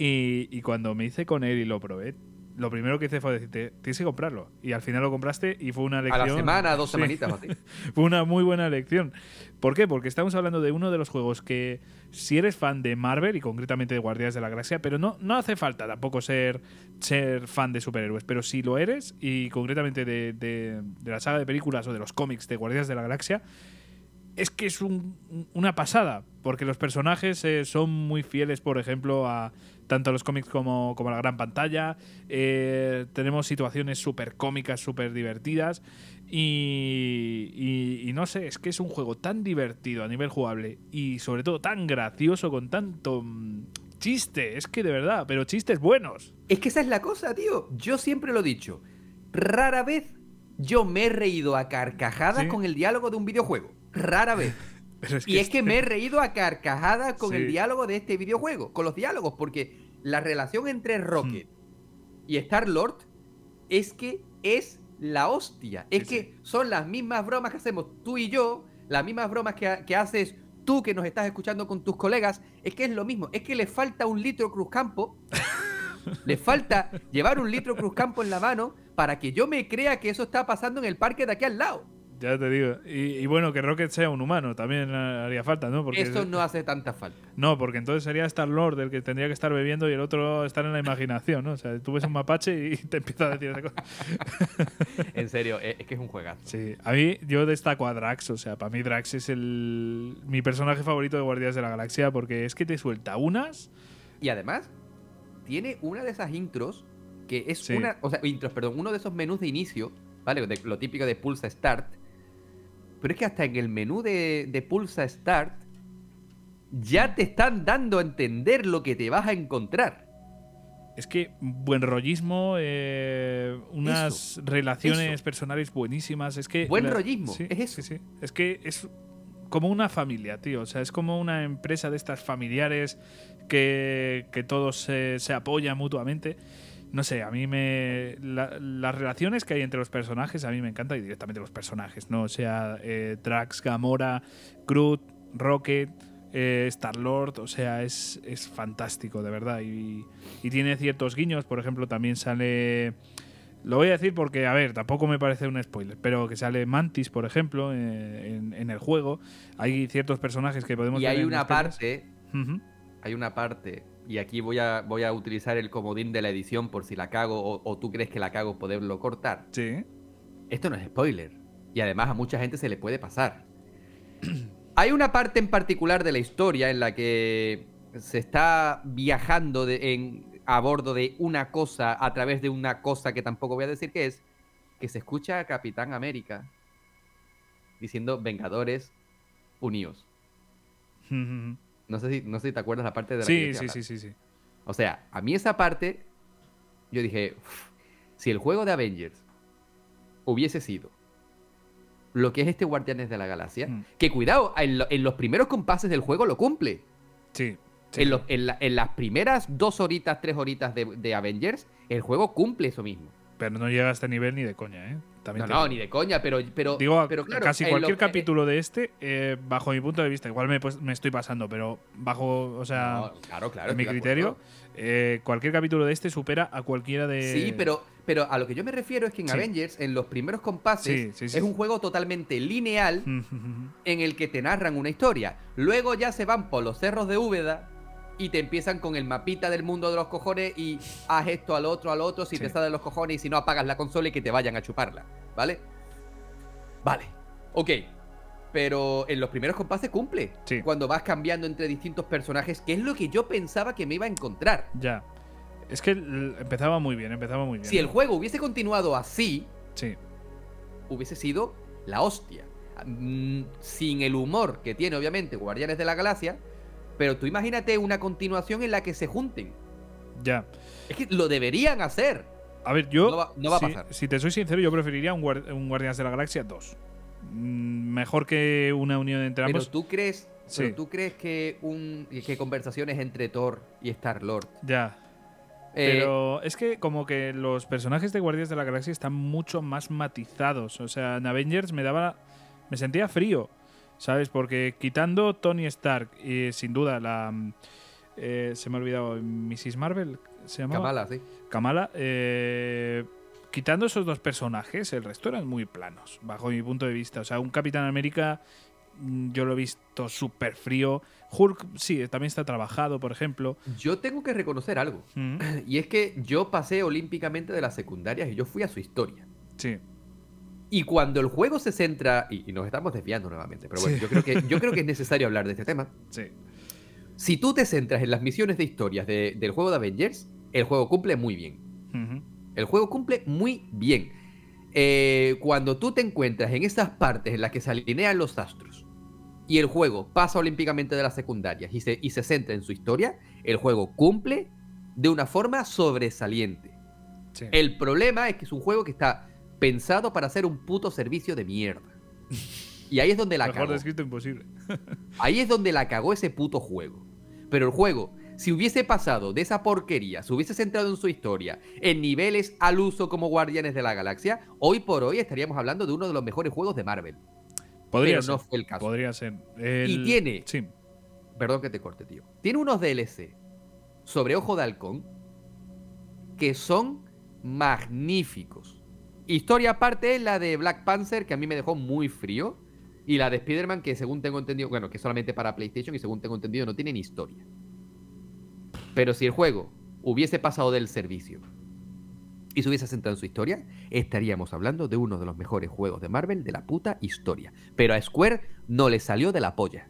[SPEAKER 1] y, cuando me hice con él y lo probé, lo primero que hice fue decirte, tienes que comprarlo. Y al final lo compraste y fue una lección.
[SPEAKER 2] A la semana, dos semanitas así. [laughs]
[SPEAKER 1] fue una muy buena lección. ¿Por qué? Porque estamos hablando de uno de los juegos que, si eres fan de Marvel y concretamente de Guardianes de la Galaxia, pero no, no hace falta tampoco ser, ser fan de superhéroes, pero si lo eres y concretamente de, de la saga de películas o de los cómics de Guardianes de la Galaxia, es que es una pasada, porque los personajes eh, son muy fieles, por ejemplo, a tanto los cómics como, como la gran pantalla. Eh, tenemos situaciones súper cómicas, súper divertidas. Y, y, no sé, es que es un juego tan divertido a nivel jugable y sobre todo tan gracioso con tanto mm, chiste. Es que de verdad, pero chistes buenos.
[SPEAKER 2] Es que esa es la cosa, tío. Yo siempre lo he dicho. Rara vez yo me he reído a carcajadas con el diálogo de un videojuego. Rara vez. [laughs] y es que me he reído a carcajadas con el diálogo de este videojuego, con los diálogos, porque la relación entre Rocket y Star Lord es que es la hostia. Es que son las mismas bromas que hacemos tú y yo, las mismas bromas que, que, haces tú que nos estás escuchando con tus colegas. Es que es lo mismo. Es que le falta un litro Cruzcampo. [laughs] le falta llevar un litro Cruzcampo en la mano para que yo me crea que eso está pasando en el parque de aquí al lado.
[SPEAKER 1] Ya te digo. Y, bueno, que Rocket sea un humano también haría falta, ¿no?
[SPEAKER 2] Porque Eso no hace tanta falta.
[SPEAKER 1] No, porque entonces sería Star Lord el que tendría que estar bebiendo y el otro estar en la imaginación, ¿no? O sea, tú ves un mapache y [laughs] te empieza a decir esa cosa. [laughs]
[SPEAKER 2] en serio, es que es un juegazo.
[SPEAKER 1] Sí, a mí yo destaco a Drax, o sea, para mí Drax es el mi personaje favorito de Guardias de la Galaxia porque es que te suelta unas.
[SPEAKER 2] Y además, tiene una de esas intros que es una. O sea, intros, perdón, uno de esos menús de inicio, ¿vale? De, lo típico de Pulsa Start pero es que hasta en el menú de, Pulsa Start ya te están dando a entender lo que te vas a encontrar.
[SPEAKER 1] Es que buen rollismo, eh, unas relaciones personales buenísimas. Es que
[SPEAKER 2] buen rollismo, es eso.
[SPEAKER 1] Sí, es que es como una familia, tío. O sea, es como una empresa de estas familiares que, que todos se, se apoyan mutuamente no sé, a mí me. las relaciones que hay entre los personajes a mí me encantan y directamente los personajes, ¿no? O sea, eh, Drax, Gamora, Groot, Rocket, eh, Star-Lord, o sea, es, es fantástico, de verdad. Y, tiene ciertos guiños, por ejemplo, también sale. Lo voy a decir porque, a ver, tampoco me parece un spoiler, pero que sale Mantis, por ejemplo, eh, en, el juego. Hay ciertos personajes que podemos
[SPEAKER 2] y hay una parte. Hay una parte y aquí voy a, voy a utilizar el comodín de la edición por si la cago o, tú crees que la cago poderlo cortar.
[SPEAKER 1] Sí.
[SPEAKER 2] Esto no es spoiler. Y además a mucha gente se le puede pasar. [clears throat] Hay una parte en particular de la historia en la que se está viajando en, a bordo de una cosa a través de una cosa que tampoco voy a decir qué es, que se escucha a Capitán América diciendo Vengadores unidos. [laughs] No sé si, no sé si te acuerdas la parte de la
[SPEAKER 1] sí, sí, sí, sí, sí.
[SPEAKER 2] O sea, a mí esa parte, yo dije, si el juego de Avengers hubiese sido lo que es este Guardianes de la Galaxia, mm. que cuidado, en, los primeros compases del juego lo cumple.
[SPEAKER 1] Sí.
[SPEAKER 2] En, las primeras dos horitas, tres horitas de, de Avengers, el juego cumple eso mismo.
[SPEAKER 1] Pero no llega a este nivel ni de coña, ¿eh?
[SPEAKER 2] no, no, ni de coña, pero, pero,
[SPEAKER 1] Digo,
[SPEAKER 2] pero
[SPEAKER 1] casi cualquier capítulo de este, eh, bajo mi punto de vista, igual me, pues, me, estoy pasando, pero bajo, o sea,
[SPEAKER 2] claro, claro,
[SPEAKER 1] en mi criterio, eh, cualquier capítulo de este supera a cualquiera de.
[SPEAKER 2] Sí, pero, pero a lo que yo me refiero es que en Avengers, en los primeros compases, es un juego totalmente lineal [laughs] en el que te narran una historia. Luego ya se van por los cerros de Úbeda y te empiezan con el mapita del mundo de los cojones y haz esto al otro, al otro, si te sale de los cojones y si no apagas la consola y que te vayan a chuparla, ¿vale? Vale, ok. Pero en los primeros compases cumple. Cuando vas cambiando entre distintos personajes, que es lo que yo pensaba que me iba a encontrar.
[SPEAKER 1] Ya. Es que empezaba muy bien, empezaba muy bien.
[SPEAKER 2] Si el juego hubiese continuado así,
[SPEAKER 1] sí.
[SPEAKER 2] hubiese sido la hostia. Mm, sin el humor que tiene, obviamente, Guardianes de la Galaxia, pero tú imagínate una continuación en la que se junten.
[SPEAKER 1] Ya.
[SPEAKER 2] Es que lo deberían hacer.
[SPEAKER 1] A ver, yo.
[SPEAKER 2] No va, a pasar.
[SPEAKER 1] Si te soy sincero, yo preferiría un, Guardianes de la Galaxia 2. Mm, mejor que una unión entre ambos.
[SPEAKER 2] Pero tú crees. tú crees que, un, que conversaciones entre Thor y Star Lord.
[SPEAKER 1] Ya. Eh, pero es que como que los personajes de Guardianes de la Galaxia están mucho más matizados. O sea, en Avengers me daba. Me sentía frío. ¿Sabes? Porque quitando Tony Stark y sin duda la... Mm, eh, se me ha olvidado, Mrs. Marvel, ¿se llama?
[SPEAKER 2] Kamala, sí.
[SPEAKER 1] Kamala, eh, quitando esos dos personajes, el resto eran muy planos, bajo mi punto de vista. O sea, un Capitán América mm, yo lo he visto súper frío. Hulk, sí, también está trabajado, por ejemplo.
[SPEAKER 2] Yo tengo que reconocer algo. [clears throat] Y es que yo pasé olímpicamente de las secundarias y yo fui a su historia.
[SPEAKER 1] Sí.
[SPEAKER 2] Y cuando el juego se centra, y, nos estamos desviando nuevamente, pero bueno, yo, creo que, yo creo que es [laughs] necesario hablar de este tema.
[SPEAKER 1] Sí.
[SPEAKER 2] Si tú te centras en las misiones de historias del juego de Avengers, el juego cumple muy bien. El juego cumple muy bien. Eh, cuando tú te encuentras en esas partes en las que se alinean los astros y el juego pasa olímpicamente de las secundarias y se, y se centra en su historia, el juego cumple de una forma sobresaliente. El problema es que es un juego que está pensado para hacer un puto servicio de mierda. Y ahí es donde la
[SPEAKER 1] Mejor descrito imposible.
[SPEAKER 2] ahí es donde la cagó ese puto juego. Pero el juego, si hubiese pasado de esa porquería, se hubiese centrado en su historia, en niveles al uso como Guardianes de la Galaxia, hoy por hoy estaríamos hablando de uno de los mejores juegos de Marvel.
[SPEAKER 1] Podría
[SPEAKER 2] Pero
[SPEAKER 1] ser.
[SPEAKER 2] no fue el caso.
[SPEAKER 1] Podría ser.
[SPEAKER 2] Y tiene.
[SPEAKER 1] Sí.
[SPEAKER 2] Perdón que te corte, tío. Tiene unos DLC sobre Ojo de Halcón que son magníficos. Historia aparte es la de Black Panther, que a mí me dejó muy frío. Y la de Spider-Man, que según tengo entendido, bueno, que solamente para PlayStation y según tengo entendido no tiene ni historia. Pero si el juego hubiese pasado del servicio y se hubiese centrado en su historia, estaríamos hablando de uno de los mejores juegos de Marvel de la puta historia. Pero a Square no le salió de la polla.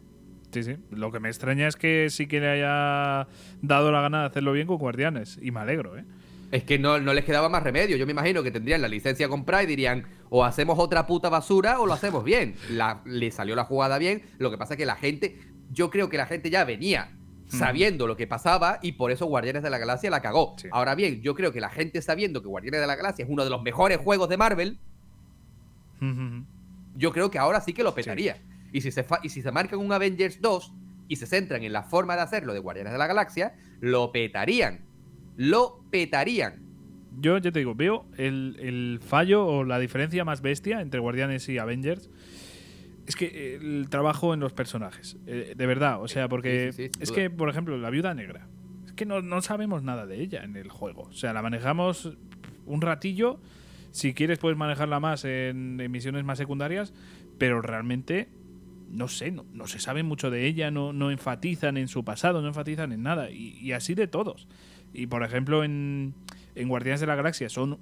[SPEAKER 1] Sí, sí. Lo que me extraña es que sí que le haya dado la gana de hacerlo bien con Guardianes. Y me alegro, ¿eh?
[SPEAKER 2] Es que no, no les quedaba más remedio. Yo me imagino que tendrían la licencia comprada y dirían, o hacemos otra puta basura o lo hacemos bien. La, le salió la jugada bien. Lo que pasa es que la gente, yo creo que la gente ya venía sabiendo lo que pasaba y por eso Guardianes de la Galaxia la cagó.
[SPEAKER 1] Sí.
[SPEAKER 2] Ahora bien, yo creo que la gente sabiendo que Guardianes de la Galaxia es uno de los mejores juegos de Marvel, yo creo que ahora sí que lo petaría. Y, si se y si se marcan un Avengers 2 y se centran en la forma de hacerlo de Guardianes de la Galaxia, lo petarían. Lo petarían.
[SPEAKER 1] Yo ya te digo, veo el, el fallo o la diferencia más bestia entre Guardianes y Avengers. Es que el trabajo en los personajes. eh, de verdad, o sea, porque
[SPEAKER 2] Sí, sí, sí, sin
[SPEAKER 1] es que, por ejemplo, la viuda negra. Es que no, no sabemos nada de ella en el juego. O sea, la manejamos un ratillo. Si quieres, puedes manejarla más en, en misiones más secundarias. Pero realmente, no sé, no, no se sabe mucho de ella. No, no enfatizan en su pasado, no enfatizan en nada. Y, y así de todos. Y por ejemplo, en, en Guardianes de la Galaxia son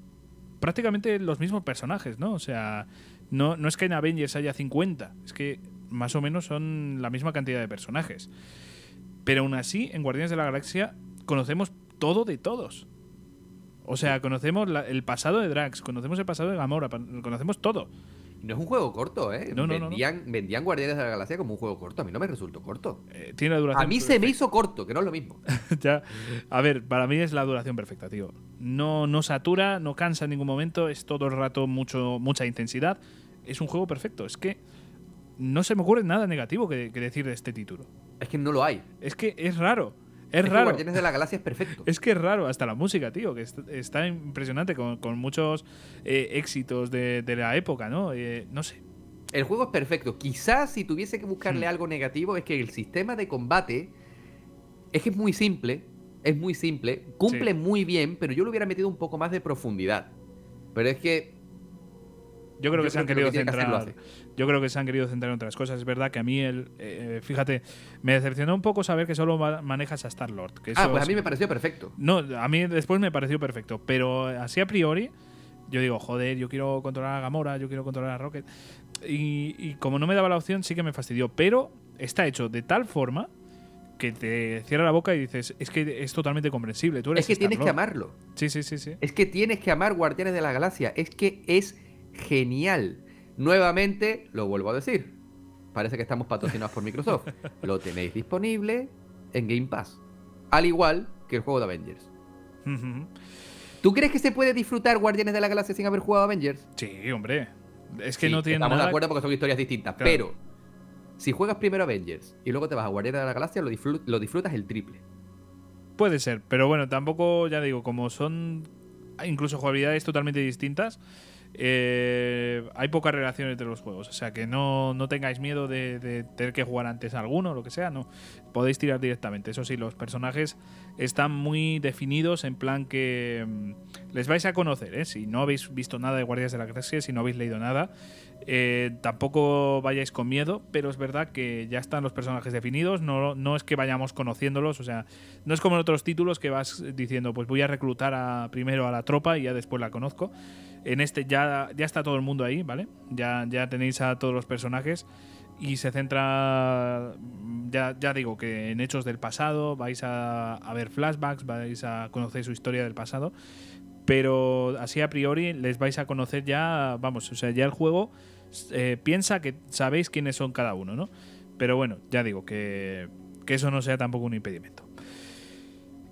[SPEAKER 1] prácticamente los mismos personajes, ¿no? O sea, no, no es que en Avengers haya 50, es que más o menos son la misma cantidad de personajes. Pero aún así, en Guardianes de la Galaxia conocemos todo de todos. O sea, conocemos la- el pasado de Drax, conocemos el pasado de Gamora, conocemos todo.
[SPEAKER 2] No es un juego corto, ¿eh?
[SPEAKER 1] No, no, no, no.
[SPEAKER 2] vendían, vendían Guardianes de la Galaxia como un juego corto. A mí no me resultó corto.
[SPEAKER 1] Eh, tiene la duración.
[SPEAKER 2] A mí se me hizo corto, que no es lo mismo. [laughs]
[SPEAKER 1] Ya. A ver, para mí es la duración perfecta, tío. No, no satura, no cansa en ningún momento, es todo el rato mucho, mucha intensidad. Es un juego perfecto. Es que no se me ocurre nada negativo que, que decir de este título.
[SPEAKER 2] Es que no lo hay.
[SPEAKER 1] Es que es raro. Es,
[SPEAKER 2] que
[SPEAKER 1] raro.
[SPEAKER 2] Guardianes de la Galaxia es perfecto.
[SPEAKER 1] Es que es raro, hasta la música, tío, que est- está impresionante con, con muchos eh, éxitos de, de la época, ¿no? Eh, no sé.
[SPEAKER 2] El juego es perfecto. Quizás si tuviese que buscarle
[SPEAKER 1] Hmm.
[SPEAKER 2] algo negativo es que el sistema de combate es que es muy simple. Es muy simple. Cumple
[SPEAKER 1] Sí.
[SPEAKER 2] muy bien, pero yo le hubiera metido un poco más de profundidad. Pero es que
[SPEAKER 1] Yo creo
[SPEAKER 2] Yo
[SPEAKER 1] que se han
[SPEAKER 2] que
[SPEAKER 1] querido
[SPEAKER 2] que tiene que hacer,
[SPEAKER 1] centrar. Yo creo que se han querido centrar en otras cosas. Es verdad que a mí, el, eh, fíjate, me decepcionó un poco saber que solo ma- manejas a Star Lord.
[SPEAKER 2] Ah, pues a mí me pareció perfecto.
[SPEAKER 1] No, a mí después me pareció perfecto. Pero así a priori, yo digo, joder, yo quiero controlar a Gamora, yo quiero controlar a Rocket. Y, y como no me daba la opción, sí que me fastidió. Pero está hecho de tal forma que te cierra la boca y dices, es que es totalmente comprensible. Tú eres
[SPEAKER 2] Es que tienes que
[SPEAKER 1] Star-Lord".
[SPEAKER 2] amarlo.
[SPEAKER 1] Sí, sí, sí, sí.
[SPEAKER 2] Es que tienes que amar Guardianes de la Galaxia. Es que es genial. Nuevamente, lo vuelvo a decir. Parece que estamos patrocinados por Microsoft. Lo [laughs] tenéis disponible en Game Pass. Al igual que el juego de Avengers. ¿Tú crees que se puede disfrutar Guardianes de la Galaxia sin haber jugado Avengers?
[SPEAKER 1] Sí, hombre. Es que
[SPEAKER 2] Sí,
[SPEAKER 1] no tiene
[SPEAKER 2] Estamos
[SPEAKER 1] nada.
[SPEAKER 2] de acuerdo porque son historias distintas.
[SPEAKER 1] Claro.
[SPEAKER 2] Pero, si juegas primero Avengers y luego te vas a Guardianes de la Galaxia, lo, disfrut- lo disfrutas el triple.
[SPEAKER 1] Puede ser, pero bueno, tampoco, ya digo, como son incluso jugabilidades totalmente distintas, eh, hay poca relación entre los juegos. O sea, que no, no tengáis miedo de, tener que jugar antes a alguno lo que sea, no. Podéis tirar directamente. Eso sí, los personajes están muy definidos en plan que mm, les vais a conocer, ¿eh? Si no habéis visto nada de Guardias de la Galaxia, si no habéis leído nada, Eh, tampoco vayáis con miedo, pero es verdad que ya están los personajes definidos, no, no es que vayamos conociéndolos, o sea, no es como en otros títulos que vas diciendo, pues voy a reclutar a, primero a la tropa y ya después la conozco. En este ya, ya está todo el mundo ahí, ¿vale? Ya, ya tenéis a todos los personajes y se centra, ya, ya digo, que en hechos del pasado, vais a, a ver flashbacks, vais a conocer su historia del pasado pero así a priori les vais a conocer ya, vamos, o sea, ya el juego eh, piensa que sabéis quiénes son cada uno, ¿no? Pero bueno, ya digo, que, eso no sea tampoco un impedimento.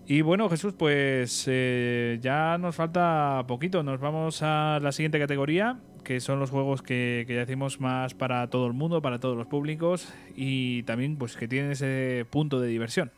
[SPEAKER 1] Y bueno, Jesús, pues eh, ya nos falta poquito. Nos vamos a la siguiente categoría, que son los juegos que, que, ya decimos más para todo el mundo, para todos los públicos y también pues que tienen ese punto de diversión.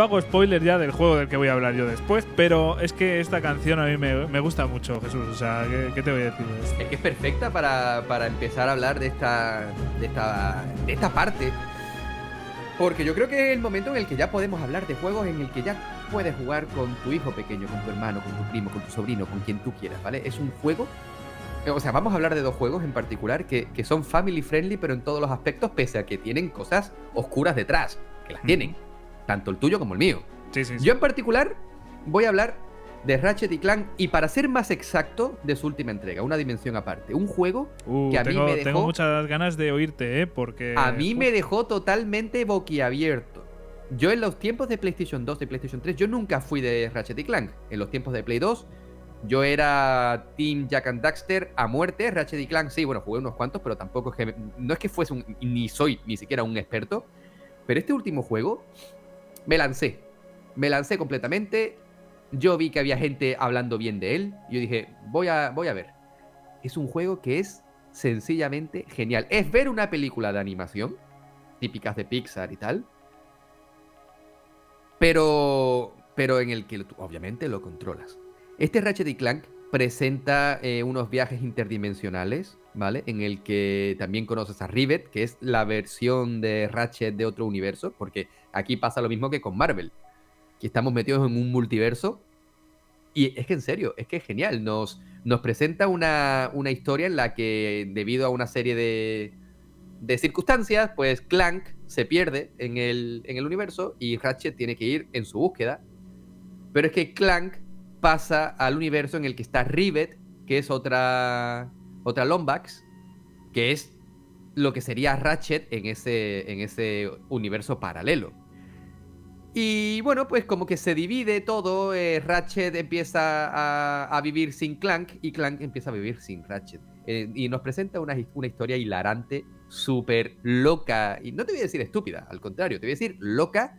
[SPEAKER 1] Yo hago spoiler ya del juego del que voy a hablar yo después, pero es que esta canción a mí me, gusta mucho, Jesús. O sea, ¿qué, te voy a decir?
[SPEAKER 2] Es que es perfecta para, empezar a hablar de esta, de esta, de esta parte. Porque yo creo que es el momento en el que ya podemos hablar de juegos en el que ya puedes jugar con tu hijo pequeño, con tu hermano, con tu primo, con tu sobrino, con quien tú quieras, ¿vale? Es un juego. O sea, vamos a hablar de dos juegos en particular que, son family friendly, pero en todos los aspectos, pese a que tienen cosas oscuras detrás, que las tienen tanto el tuyo como el mío. Yo en particular voy a hablar de Ratchet y Clank y para ser más exacto de su última entrega, una dimensión aparte, un juego
[SPEAKER 1] uh,
[SPEAKER 2] que a
[SPEAKER 1] mí
[SPEAKER 2] me dejó
[SPEAKER 1] tengo muchas ganas de oírte, ¿eh? porque
[SPEAKER 2] a mí me dejó totalmente boquiabierto. Yo en los tiempos de PlayStation 2 y PlayStation 3 yo nunca fui de Ratchet y Clank. En los tiempos de Play 2 yo era Team Jack and Daxter a muerte, Ratchet y Clank sí, bueno, jugué unos cuantos, pero tampoco es que no es que fuese un ni soy ni siquiera un experto, pero este último juego me lancé. Me lancé completamente. Yo vi que había gente hablando bien de él. Yo dije, voy a, voy a ver. Es un juego que es sencillamente genial. Es ver una película de animación, típicas de Pixar y tal. Pero, pero en el que obviamente lo controlas. Este Ratchet y Clank presenta eh, unos viajes interdimensionales, ¿vale? En el que también conoces a Rivet, que es la versión de Ratchet de otro universo, porque aquí pasa lo mismo que con Marvel, que estamos metidos en un multiverso. Y es que en serio, es que es genial. Nos, nos presenta una, una historia en la que, debido a una serie de, de circunstancias, pues Clank se pierde en el, en el universo y Ratchet tiene que ir en su búsqueda. Pero es que Clank pasa al universo en el que está Rivet, que es otra, otra Lombax, que es lo que sería Ratchet en ese, en ese universo paralelo. Y bueno, pues como que se divide todo, eh, Ratchet empieza a, vivir sin Clank y Clank empieza a vivir sin Ratchet. Eh, y nos presenta una, una historia hilarante, súper loca, y no te voy a decir estúpida, al contrario, te voy a decir loca,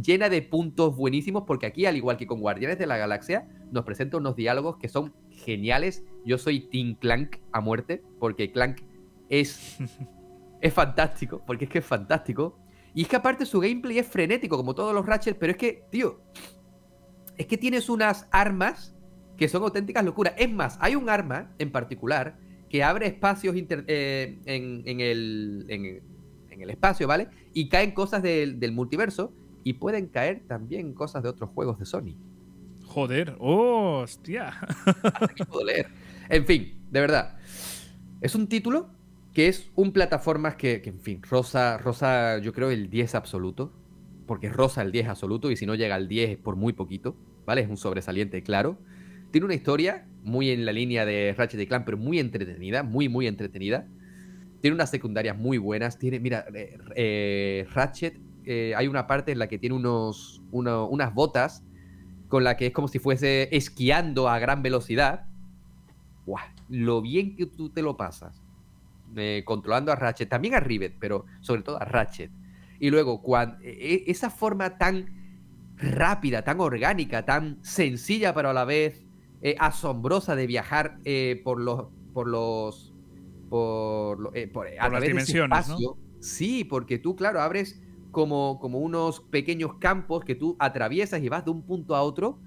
[SPEAKER 2] llena de puntos buenísimos, porque aquí, al igual que con Guardianes de la Galaxia, nos presenta unos diálogos que son geniales. Yo soy Team Clank a muerte, porque Clank es, [laughs] es fantástico, porque es que es fantástico. Y es que aparte su gameplay es frenético, como todos los Ratchet, pero es que, tío, es que tienes unas armas que son auténticas locuras. Es más, hay un arma en particular que abre espacios eh, en, el, en, el espacio, ¿vale? Y caen cosas del, del multiverso y pueden caer también cosas de otros juegos de Sony.
[SPEAKER 1] Joder, oh, hostia.
[SPEAKER 2] Hasta puedo leer. En fin, de verdad. Es un título que es un plataformas que, en fin, Rosa, Rosa, yo creo el 10 absoluto. Porque Rosa el 10 absoluto y si no llega al 10 es por muy poquito, ¿vale? Es un sobresaliente, claro. Tiene una historia muy en la línea de Ratchet y Clan, pero muy entretenida, muy, muy entretenida. Tiene unas secundarias muy buenas. Tiene, mira, eh, eh, Ratchet eh, hay una parte en la que tiene unos, unas botas con la que es como si fuese esquiando a gran velocidad. Lo bien que tú te lo pasas. Eh, controlando a Ratchet, también a Rivet, pero sobre todo a Ratchet. Y luego, cuando, e, e, esa forma tan rápida, tan orgánica, tan sencilla, pero a la vez eh, asombrosa de viajar eh, por los. por los. por, eh, por, a
[SPEAKER 1] las dimensiones. ¿no?
[SPEAKER 2] Sí, porque tú, claro, abres como, como unos pequeños campos que tú atraviesas y vas de un punto a otro.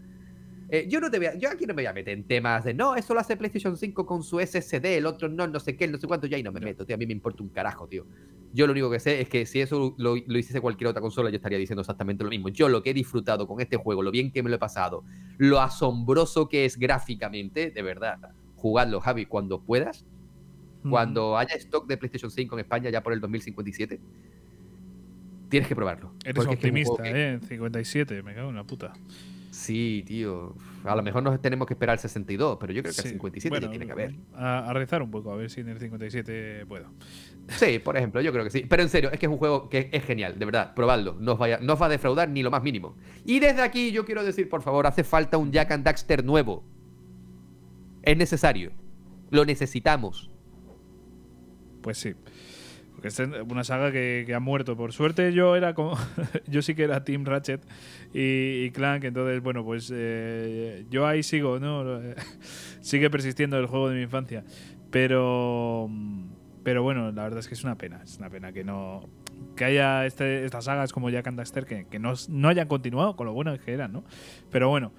[SPEAKER 2] Yo no te voy a, yo aquí no me voy a meter en temas de no, eso lo hace PlayStation 5 con su SSD, el otro no, no sé qué, no sé cuánto, ya ahí no me meto, tío, a mí me importa un carajo, tío. Yo lo único que sé es que si eso lo, lo, hiciese cualquier otra consola, yo estaría diciendo exactamente lo mismo. Yo lo que he disfrutado con este juego, lo bien que me lo he pasado, lo asombroso que es gráficamente, de verdad, jugadlo, Javi, cuando puedas. Cuando haya stock de PlayStation 5 en España ya por el 2057, tienes que probarlo.
[SPEAKER 1] Eres optimista, ¿eh? 57, me cago en la puta.
[SPEAKER 2] Sí, tío. A lo mejor nos tenemos que esperar al 62, pero yo creo que al 57 ya tiene que haber.
[SPEAKER 1] A, rezar un poco, a ver si en el 57 puedo.
[SPEAKER 2] Sí, por ejemplo, yo creo que sí. Pero en serio, es que es un juego que es genial, de verdad. Probadlo. No os, vaya, no os va a defraudar ni lo más mínimo. Y desde aquí yo quiero decir, por favor, hace falta un Jack and Daxter nuevo. Es necesario. Lo necesitamos.
[SPEAKER 1] Pues sí. Es una saga que, ha muerto. Por suerte yo era como. [laughs] yo sí que era Team Ratchet y, Clank. Entonces, bueno, pues eh, yo ahí sigo, ¿no? [laughs] Sigue persistiendo el juego de mi infancia. Pero. Pero bueno, la verdad es que es una pena. Es una pena que no. Que haya este, estas sagas como Jack and Daxter que, no, no, hayan continuado con lo bueno que eran, ¿no? Pero bueno.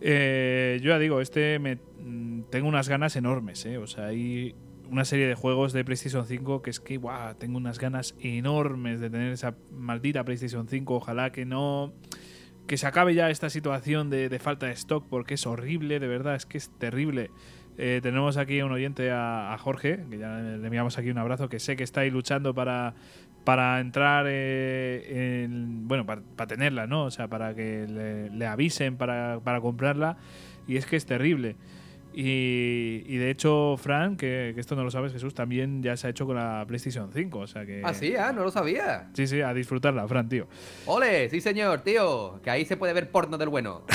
[SPEAKER 1] Eh, yo ya digo, este me, mm, tengo unas ganas enormes, ¿eh? O sea, hay una serie de juegos de PlayStation 5 que es que, guau, tengo unas ganas enormes de tener esa maldita PlayStation 5. Ojalá que no. Que se acabe ya esta situación de, falta de stock porque es horrible, de verdad, es que es terrible. Eh, tenemos aquí un oyente, a, Jorge, que ya le enviamos aquí un abrazo, que sé que está ahí luchando para, para entrar, eh, en, bueno, para, tenerla, ¿no? O sea, para que le, avisen para, para comprarla. Y es que es terrible. Y, de hecho, Fran, que, esto no lo sabes, Jesús, también ya se ha hecho con la PlayStation 5. O sea que.
[SPEAKER 2] Ah, sí, ah, no lo sabía.
[SPEAKER 1] Sí, sí, a disfrutarla, Fran, tío.
[SPEAKER 2] ¡Ole! Sí, señor, tío. Que ahí se puede ver porno del bueno. [laughs]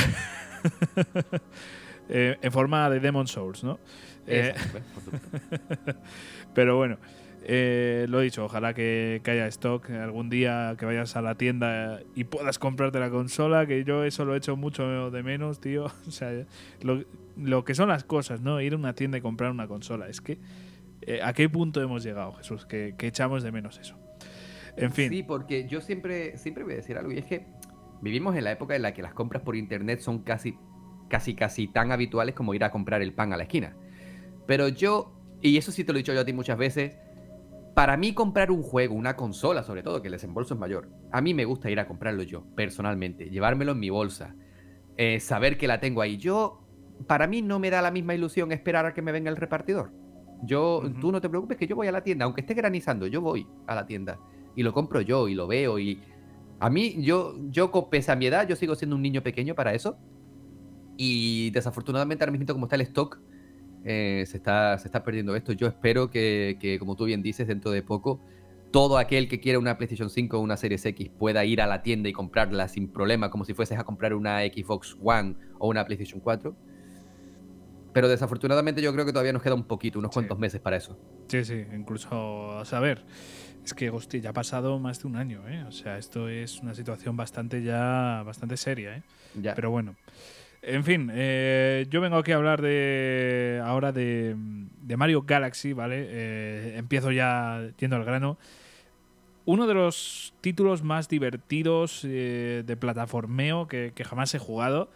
[SPEAKER 1] Eh, en forma de Demon Souls, ¿no? Eh, [laughs] pero bueno. Eh, lo dicho, ojalá que, haya stock algún día que vayas a la tienda y puedas comprarte la consola, que yo eso lo he hecho mucho de menos, tío. [laughs] O sea, lo, que son las cosas, ¿no? Ir a una tienda y comprar una consola. Es que, eh, ¿a qué punto hemos llegado, Jesús? Que, echamos de menos eso. En fin.
[SPEAKER 2] Sí, porque yo siempre, siempre voy a decir algo, y es que vivimos en la época en la que las compras por internet son casi, casi, casi tan habituales como ir a comprar el pan a la esquina. Pero yo, y eso sí te lo he dicho yo a ti muchas veces, para mí comprar un juego, una consola sobre todo, que el desembolso es mayor, a mí me gusta ir a comprarlo yo, personalmente, llevármelo en mi bolsa, eh, saber que la tengo ahí. Yo, para mí no me da la misma ilusión esperar a que me venga el repartidor. Yo, tú no te preocupes que yo voy a la tienda, aunque esté granizando, yo voy a la tienda y lo compro yo y lo veo y a mí, yo, yo pese a mi edad, yo sigo siendo un niño pequeño para eso y desafortunadamente ahora mismo como está el stock, eh, se, está, se está perdiendo esto. Yo espero que, como tú bien dices, dentro de poco, todo aquel que quiera una PlayStation 5 o una Series X pueda ir a la tienda y comprarla sin problema, como si fueses a comprar una Xbox One o una PlayStation 4. Pero desafortunadamente yo creo que todavía nos queda un poquito, unos cuantos meses para eso.
[SPEAKER 1] Sí, sí, incluso a saber. Es que, hostia, ya ha pasado más de un año, ¿eh? O sea, esto es una situación bastante ya, bastante seria, ¿eh? Ya. Pero bueno. En fin, eh, yo vengo aquí a hablar de ahora de, Mario Galaxy, ¿vale? Eh, empiezo ya yendo al grano. Uno de los títulos más divertidos eh, de plataformeo que, jamás he jugado.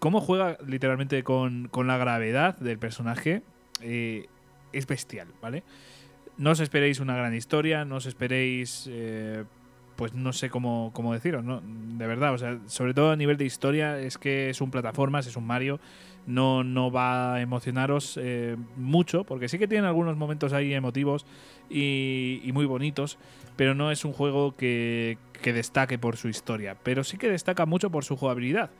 [SPEAKER 1] Cómo juega literalmente con, con la gravedad del personaje es bestial, ¿vale? No os esperéis una gran historia, no os esperéis pues no sé cómo, cómo deciros, ¿no? De verdad, o sea, sobre todo a nivel de historia, es que es un plataformas, es un Mario, no, no va a emocionaros eh, mucho, porque sí que tiene algunos momentos ahí emotivos y, muy bonitos, pero no es un juego que, que destaque por su historia, pero sí que destaca mucho por su jugabilidad,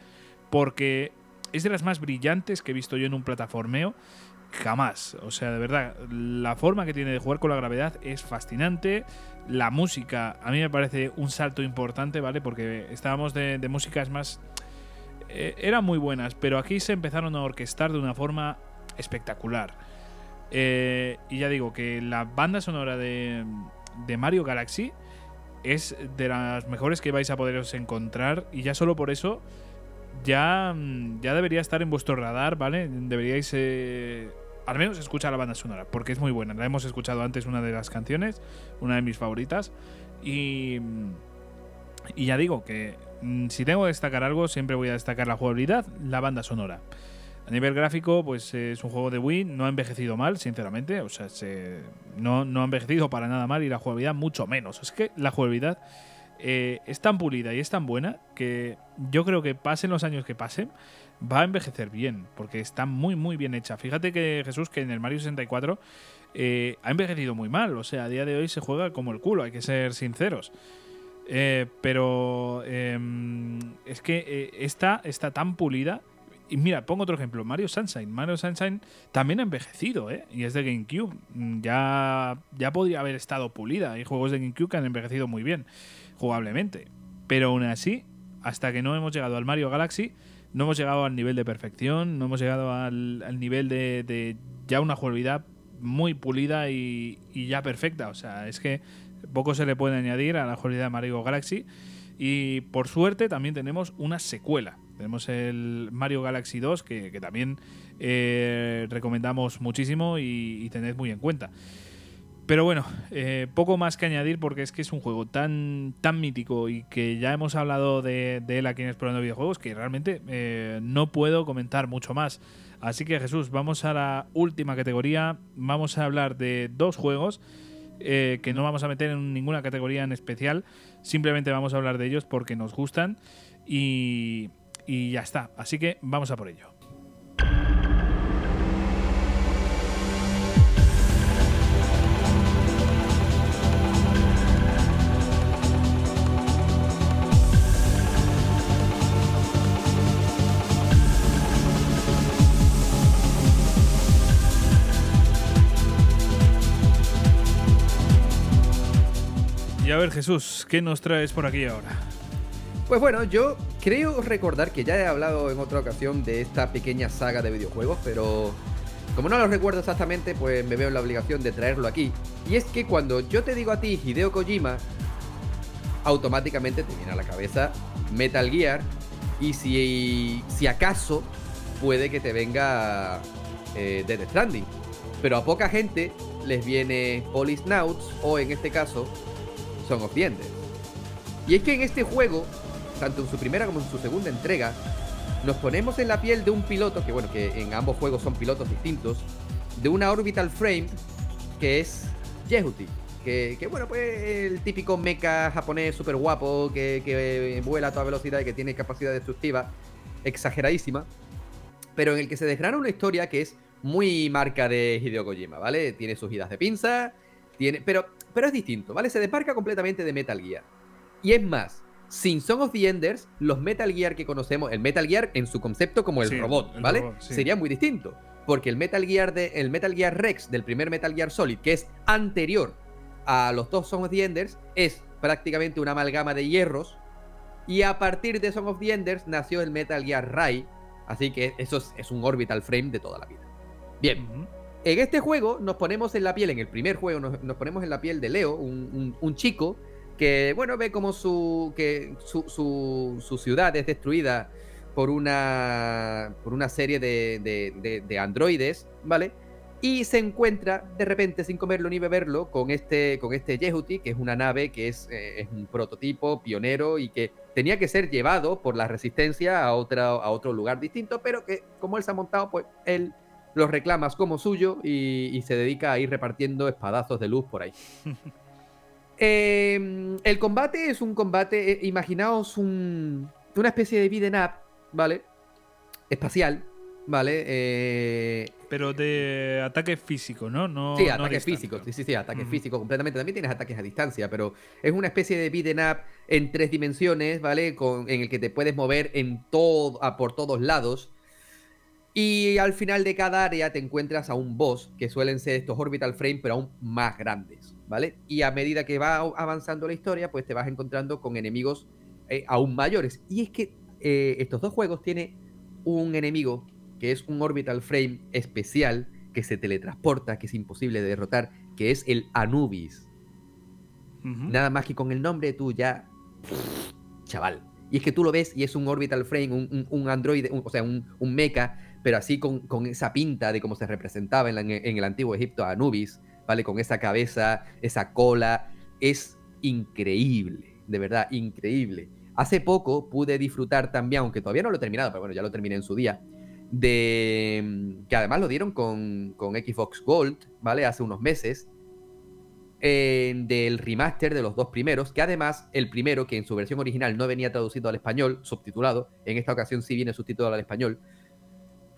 [SPEAKER 1] porque es de las más brillantes que he visto yo en un plataformeo jamás. O sea, de verdad, la forma que tiene de jugar con la gravedad es fascinante. La música a mí me parece un salto importante, ¿vale? Porque estábamos de, músicas más... Eh, eran muy buenas, pero aquí se empezaron a orquestar de una forma espectacular. Eh, y ya digo que la banda sonora de, de Mario Galaxy es de las mejores que vais a poderos encontrar y ya solo por eso ya, mm, ya debería estar en vuestro radar, ¿vale? Deberíais eh, al menos escuchar la banda sonora, porque es muy buena. La hemos escuchado antes, una de las canciones, una de mis favoritas. Y, y ya digo que mm, si tengo que destacar algo, siempre voy a destacar la jugabilidad, la banda sonora. A nivel gráfico, pues es un juego de Wii, no ha envejecido mal, sinceramente. O sea, no, no ha envejecido para nada mal y la jugabilidad mucho menos. Es que la jugabilidad eh, es tan pulida y es tan buena que yo creo que pasen los años que pasen, va a envejecer bien, porque está muy, muy bien hecha. Fíjate que Jesús, que en el Mario 64 eh, ha envejecido muy mal. O sea, a día de hoy se juega como el culo, hay que ser sinceros. Eh, pero em, es que esta está tan pulida y mira, pongo otro ejemplo, Mario Sunshine. Mario Sunshine también ha envejecido, ¿eh? Y es de GameCube. Mm, ya, ya podría haber estado pulida. Hay juegos de GameCube que han envejecido muy bien, jugablemente. Pero aún así, hasta que no hemos llegado al Mario Galaxy, no hemos llegado al nivel de perfección, no hemos llegado al, nivel de, ya una jugabilidad muy pulida y, ya perfecta. O sea, es que poco se le puede añadir a la jugabilidad de Mario Galaxy. Y por suerte también tenemos una secuela tenemos el Mario Galaxy 2, que, también eh, recomendamos muchísimo y, tened muy en cuenta. Pero bueno, eh, poco más que añadir porque es que es un juego tan, tan mítico y que ya hemos hablado de, él aquí en Explorando Videojuegos que realmente eh, no puedo comentar mucho más. Así que Jesús, vamos a la última categoría. Vamos a hablar de dos juegos que no vamos a meter en ninguna categoría en especial. Simplemente vamos a hablar de ellos porque nos gustan. Y, y ya está. Así que vamos a por ello. Y a ver Jesús, ¿qué nos traes por aquí ahora?
[SPEAKER 2] Pues bueno, yo creo recordar que ya he hablado en otra ocasión de esta pequeña saga de videojuegos, pero como no lo recuerdo exactamente, pues me veo en la obligación de traerlo aquí. Y es que cuando yo te digo a ti Hideo Kojima, automáticamente te viene a la cabeza Metal Gear y si, si acaso puede que te venga eh, Dead Stranding. Pero a poca gente les viene Snouts o en este caso Son of the Y es que en este juego tanto en su primera como en su segunda entrega, nos ponemos en la piel de un piloto, que bueno, que en ambos juegos son pilotos distintos, de una Orbital Frame que es Yehuti. Que, bueno, pues el típico mecha japonés súper guapo, que, vuela a toda velocidad y que tiene capacidad destructiva exageradísima, pero en el que se desgrana una historia que es muy marca de Hideo Kojima, ¿vale? Tiene sus idas de pinza, tiene, pero, pero es distinto, ¿vale? Se desmarca completamente de Metal Gear. Y es más, sin Song of the Enders, los Metal Gear que conocemos, el Metal Gear en su concepto como el robot, ¿vale? Sería muy distinto. Porque el Metal Gear de, el Metal Gear Rex del primer Metal Gear Solid, que es anterior a los dos Song of the Enders, es prácticamente una amalgama de hierros. Y a partir de Song of the Enders nació el Metal Gear Rai. Así que eso es, un orbital frame de toda la vida. Bien. En este juego nos ponemos en la piel, en el primer juego nos, ponemos en la piel de Leo, un chico que bueno, ve como su, que su, su, ciudad es destruida por una, por una serie de, de, androides, ¿vale? Y se encuentra de repente, sin comerlo ni beberlo, con este, con este Yehuti, que es una nave que es, eh, es, un prototipo pionero y que tenía que ser llevado por la resistencia a, otra, a otro lugar distinto, pero que como él se ha montado, pues él lo reclama como suyo y, y se dedica a ir repartiendo espadazos de luz por ahí. [laughs] Em, el combate es un combate, eh, imaginaos un, una especie de beat'em up, ¿vale? Espacial, ¿vale? Eh,
[SPEAKER 1] pero de ataque físico, ¿no? no
[SPEAKER 2] sí, ataque físico, sí, sí, sí, ataque físico completamente. También tienes ataques a distancia, pero es una especie de beat'em up en tres dimensiones, ¿vale? Con, en el que te puedes mover en todo, por todos lados. Y al final de cada área te encuentras a un boss, que suelen ser estos orbital frame, pero aún más grandes. ¿vale? Y a medida que va avanzando la historia, pues te vas encontrando con enemigos eh, aún mayores. Y es que eh, estos dos juegos tienen un enemigo que es un orbital frame especial que se teletransporta, que es imposible de derrotar, que es el Anubis. Nada más que con el nombre tú ya. chaval. Y es que tú lo ves y es un orbital frame, un, un, android, o sea, un, un mecha, pero así con, con, esa pinta de cómo se representaba en, el antiguo Egipto a Anubis, ¿vale? Con esa cabeza, esa cola. Es increíble, de verdad, increíble. Hace poco pude disfrutar también, aunque todavía no lo he terminado, pero bueno, ya lo terminé en su día, de que además lo dieron con, con Xbox Gold, ¿vale? Hace unos meses, del remaster de los dos primeros, que además el primero, que en su versión original no venía traducido al español, subtitulado, en esta ocasión sí viene subtitulado al español.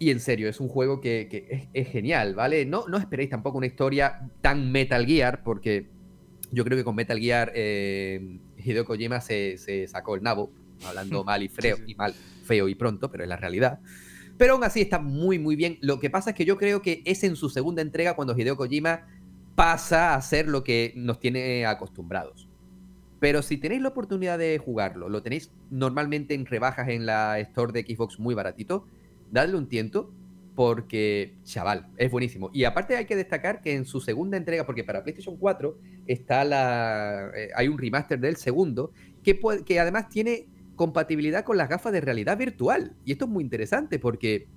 [SPEAKER 2] Y en serio, es un juego que, es, genial, ¿vale? No, no esperéis tampoco una historia tan Metal Gear, porque yo creo que con Metal Gear eh, Hideo Kojima se, sacó el nabo, hablando [laughs] mal y, feo, y mal, feo y pronto, pero es la realidad. Pero aún así está muy, muy bien. Lo que pasa es que yo creo que es en su segunda entrega cuando Hideo Kojima pasa a hacer lo que nos tiene acostumbrados. Pero si tenéis la oportunidad de jugarlo, lo tenéis normalmente en rebajas en la store de Xbox muy baratito, dadle un tiento porque, chaval, es buenísimo. Y aparte hay que destacar que en su segunda entrega, porque para PlayStation 4 está la, eh, hay un remaster del segundo, que, que además tiene compatibilidad con las gafas de realidad virtual. Y esto es muy interesante porque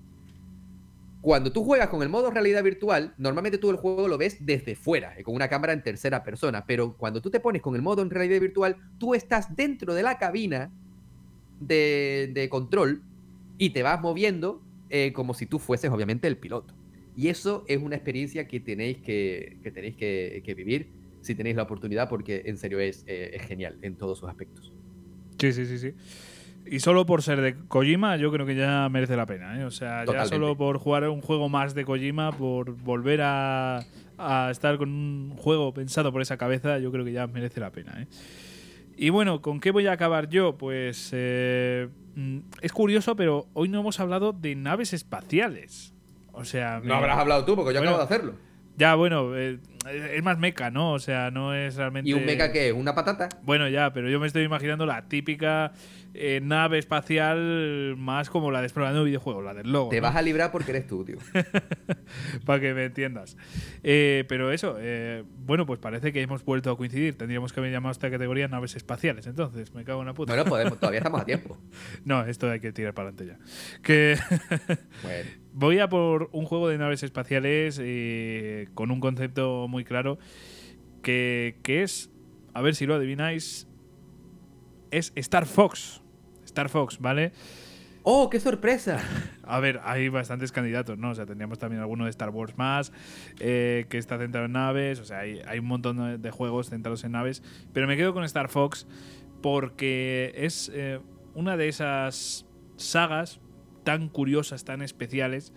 [SPEAKER 2] cuando tú juegas con el modo realidad virtual, normalmente tú el juego lo ves desde fuera, eh, con una cámara en tercera persona, pero cuando tú te pones con el modo en realidad virtual, tú estás dentro de la cabina de, control y te vas moviendo eh, como si tú fueses obviamente el piloto. Y eso es una experiencia que tenéis que, tenéis que, vivir si tenéis la oportunidad, porque en serio es, eh, es genial en todos sus aspectos.
[SPEAKER 1] Sí, sí, sí, sí. Y solo por ser de Kojima, yo creo que ya merece la pena. ¿eh? O sea, ya solo por jugar un juego más de Kojima, por volver a, estar con un juego pensado por esa cabeza, yo creo que ya merece la pena. ¿eh? Y bueno, ¿con qué voy a acabar yo? Pues eh, es curioso, pero hoy no hemos hablado de naves espaciales. O sea,
[SPEAKER 2] no habrás hablado tú, porque yo acabo de hacerlo.
[SPEAKER 1] Ya, bueno, eh, es más meca, ¿no? O sea, no es realmente.
[SPEAKER 2] ¿Y un meca qué? ¿Una patata?
[SPEAKER 1] Bueno, ya, pero yo me estoy imaginando la típica eh, nave espacial más como la de explorando videojuegos, la del logo.
[SPEAKER 2] Te vas a librar porque eres tú, tío. [laughs]
[SPEAKER 1] Para que me entiendas. Eh, pero eso, bueno, pues parece que hemos vuelto a coincidir. Tendríamos que haber llamado a esta categoría naves espaciales, entonces, me cago en la puta.
[SPEAKER 2] Bueno, podemos, [laughs] todavía estamos a tiempo.
[SPEAKER 1] no, esto hay que tirar para adelante ya. Que. bueno. [laughs] Voy a por un juego de naves espaciales eh, con un concepto muy claro que, es, a ver si lo adivináis, es Star Fox. Star Fox, ¿vale?
[SPEAKER 2] ¡Oh, qué sorpresa! [laughs]
[SPEAKER 1] A ver, hay bastantes candidatos, ¿no? O sea, tendríamos también alguno de Star Wars más, eh, que está centrado en naves, o sea, hay, hay, un montón de juegos centrados en naves, pero me quedo con Star Fox porque es eh, una de esas sagas tan curiosas, tan especiales,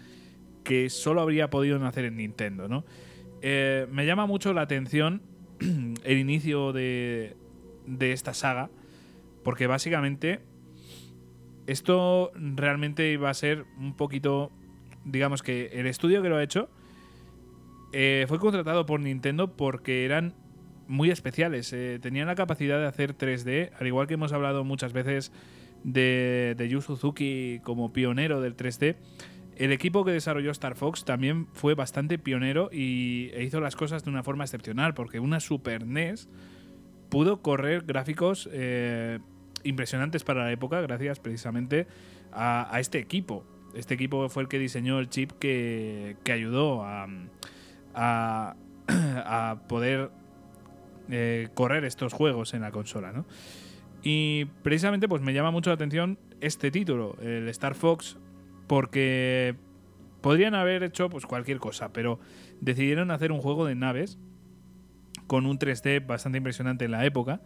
[SPEAKER 1] que solo habría podido nacer en Nintendo, ¿no? Eh, me llama mucho la atención [clears throat] el inicio de, de esta saga, porque básicamente esto realmente iba a ser un poquito, digamos que el estudio que lo ha hecho eh, fue contratado por Nintendo porque eran muy especiales, eh, tenían la capacidad de hacer 3D, al igual que hemos hablado muchas veces de, de Yu Suzuki como pionero del 3D. El equipo que desarrolló Star Fox también fue bastante pionero y e hizo las cosas de una forma excepcional, porque una Super NES pudo correr gráficos eh, impresionantes para la época gracias precisamente a, este equipo. Este equipo fue el que diseñó el chip que, ayudó a, [clears throat] a, poder eh, correr estos juegos en la consola, ¿no? Y precisamente pues me llama mucho la atención este título, el Star Fox, porque podrían haber hecho pues cualquier cosa, pero decidieron hacer un juego de naves con un 3D bastante impresionante en la época.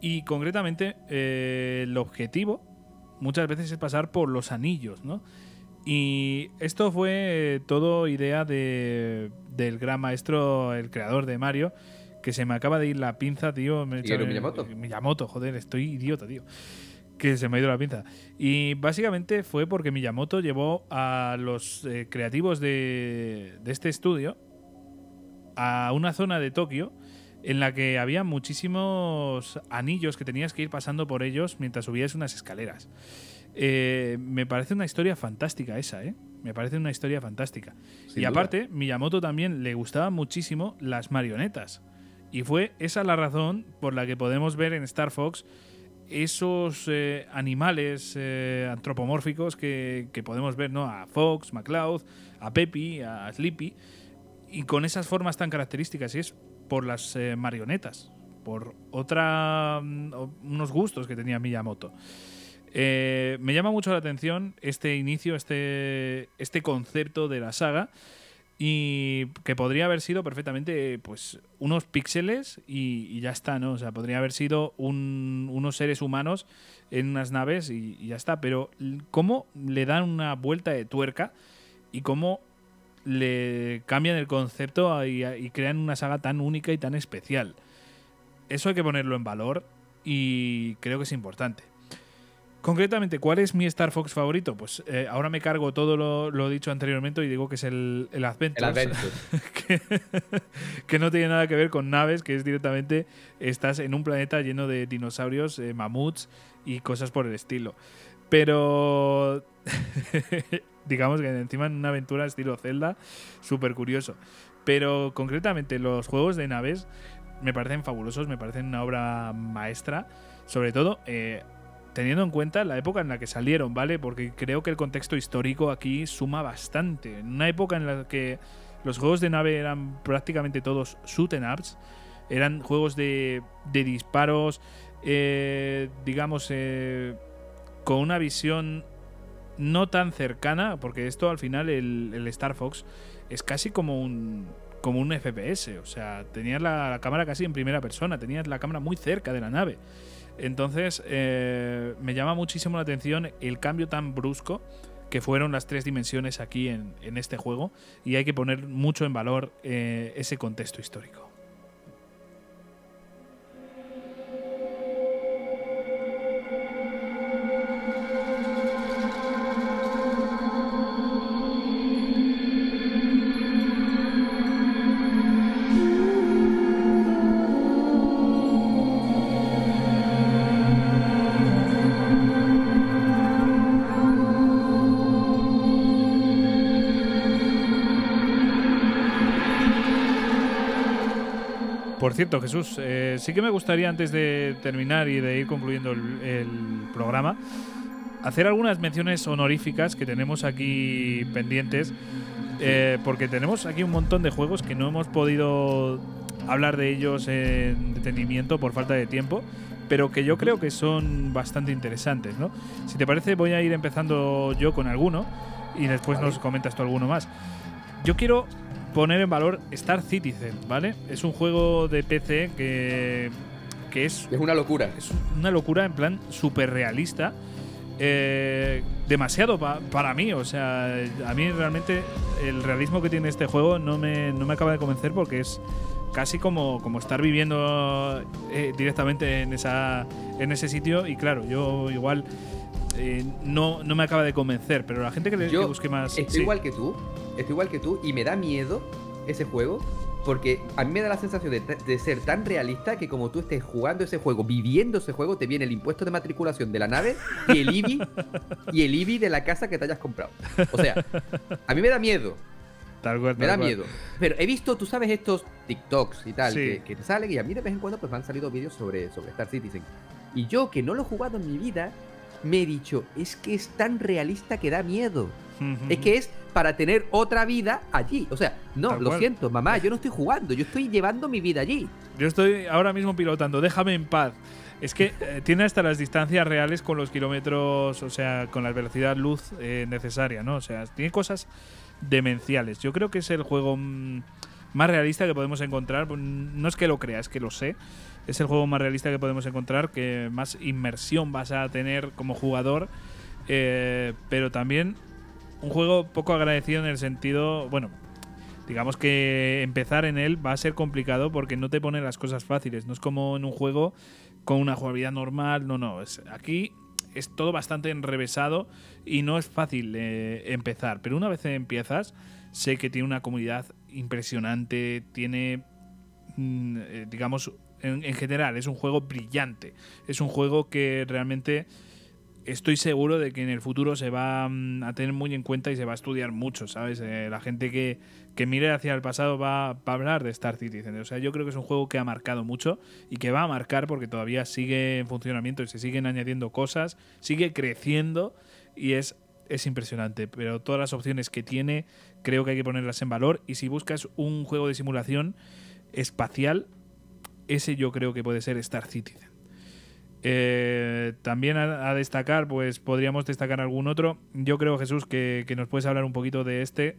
[SPEAKER 1] Y concretamente eh, el objetivo muchas veces es pasar por los anillos, ¿no? Y esto fue todo idea de, del gran maestro, el creador de Mario, que se me acaba de ir la pinza, tío. Me
[SPEAKER 2] ¿Y Miyamoto?
[SPEAKER 1] Miyamoto, joder, estoy idiota, tío. Que se me ha ido la pinza. Y básicamente fue porque Miyamoto llevó a los eh, creativos de, de este estudio a una zona de Tokio en la que había muchísimos anillos que tenías que ir pasando por ellos mientras subías unas escaleras. Eh, me parece una historia fantástica esa, ¿eh? Me parece una historia fantástica. y aparte, Miyamoto también le gustaban muchísimo las marionetas Y fue esa la razón por la que podemos ver en Star Fox esos eh, animales eh, antropomórficos que, podemos ver, ¿no? A Fox, McCloud, a Peppy, a Sleepy, y con esas formas tan características, y es por las eh, marionetas, por otra mm, unos gustos que tenía Miyamoto. me llama mucho la atención este inicio, este, este concepto de la saga y que podría haber sido perfectamente pues unos píxeles y, ya está, ¿no? O sea, podría haber sido unos seres humanos en unas naves y, ya está, pero cómo le dan una vuelta de tuerca y cómo le cambian el concepto y, y crean una saga tan única y tan especial. Eso hay que ponerlo en valor y creo que es importante. Concretamente, ¿cuál es mi Star Fox favorito? Pues eh, ahora me cargo todo lo, dicho anteriormente y digo que es el, el Adventure. [laughs] que, no tiene nada que ver con naves, que es directamente estás en un planeta lleno de dinosaurios, eh, mamuts y cosas por el estilo. Pero [laughs] digamos que encima en una aventura estilo Zelda, súper curioso. Pero concretamente los juegos de naves me parecen fabulosos, me parecen una obra maestra. Sobre todo, eh, teniendo en cuenta la época en la que salieron, ¿vale? Porque creo que el contexto histórico aquí suma bastante. En una época en la que los juegos de nave eran prácticamente todos shoot em ups, eran juegos de, de disparos, eh, digamos, eh, con una visión no tan cercana, porque esto al final, el, Star Fox, es casi como un, como un FPS. O sea, tenías la, cámara casi en primera persona, tenías la cámara muy cerca de la nave. Entonces, eh, me llama muchísimo la atención el cambio tan brusco que fueron las tres dimensiones aquí en, este juego y hay que poner mucho en valor eh, ese contexto histórico. Cierto, Jesús, eh, sí que me gustaría antes de terminar y de ir concluyendo el, programa, hacer algunas menciones honoríficas que tenemos aquí pendientes, eh, porque tenemos aquí un montón de juegos que no hemos podido hablar de ellos en detenimiento por falta de tiempo, pero que yo creo que son bastante interesantes, ¿no? Si te parece, voy a ir empezando yo con alguno y después nos comentas tú alguno más. Yo quiero poner en valor Star Citizen, ¿vale? Es un juego de PC que, que es...
[SPEAKER 2] Es una locura.
[SPEAKER 1] Es una locura en plan súper realista. Eh, demasiado para mí, o sea, a mí realmente el realismo que tiene este juego no me, no me acaba de convencer porque es casi como, como estar viviendo eh, directamente en, esa, en ese sitio y claro, yo igual eh, no, no me acaba de convencer, pero la gente que, le, busque más...
[SPEAKER 2] Estoy igual que tú, estoy igual que tú y me da miedo ese juego porque a mí me da la sensación de, ser tan realista que como tú estés jugando ese juego, viviendo ese juego, te viene el impuesto de matriculación de la nave y el IBI y el IBI de la casa que te hayas comprado. O sea, a mí me da miedo.
[SPEAKER 1] Tal cual,
[SPEAKER 2] me da miedo. Pero he visto, tú sabes, estos TikToks y tal, que, te salen y a mí de vez en cuando pues me han salido vídeos sobre, sobre Star Citizen. Y yo, que no lo he jugado en mi vida, me he dicho, es que es tan realista que da miedo. Es que es para tener otra vida allí. O sea, no, lo siento, mamá, yo no estoy jugando, yo estoy llevando mi vida allí.
[SPEAKER 1] Yo estoy ahora mismo pilotando, déjame en paz. Es que eh, tiene hasta las distancias reales con los kilómetros, o sea, con la velocidad luz eh, necesaria, ¿no? O sea, tiene cosas demenciales. Yo creo que es el juego más realista que podemos encontrar. No es que lo crea, es que lo sé es el juego más realista que podemos encontrar, que más inmersión vas a tener como jugador, eh, pero también un juego poco agradecido en el sentido, bueno, digamos que empezar en él va a ser complicado porque no te pone las cosas fáciles, no es como en un juego con una jugabilidad normal, no, no, es, aquí es todo bastante enrevesado y no es fácil eh, empezar, pero una vez empiezas, sé que tiene una comunidad impresionante, tiene, mm, eh, digamos, en, general. Es un juego brillante. Es un juego que realmente estoy seguro de que en el futuro se va mm, a tener muy en cuenta y se va a estudiar mucho, ¿sabes? Eh, la gente que, que, mire hacia el pasado va, va, a hablar de Star Citizen. O sea, yo creo que es un juego que ha marcado mucho y que va a marcar porque todavía sigue en funcionamiento y se siguen añadiendo cosas, sigue creciendo y es, es impresionante. Pero todas las opciones que tiene creo que hay que ponerlas en valor y si buscas un juego de simulación espacial, ese yo creo que puede ser Star Citizen. Eh, también a, destacar, pues podríamos destacar algún otro. Yo creo, Jesús, que, nos puedes hablar un poquito de este,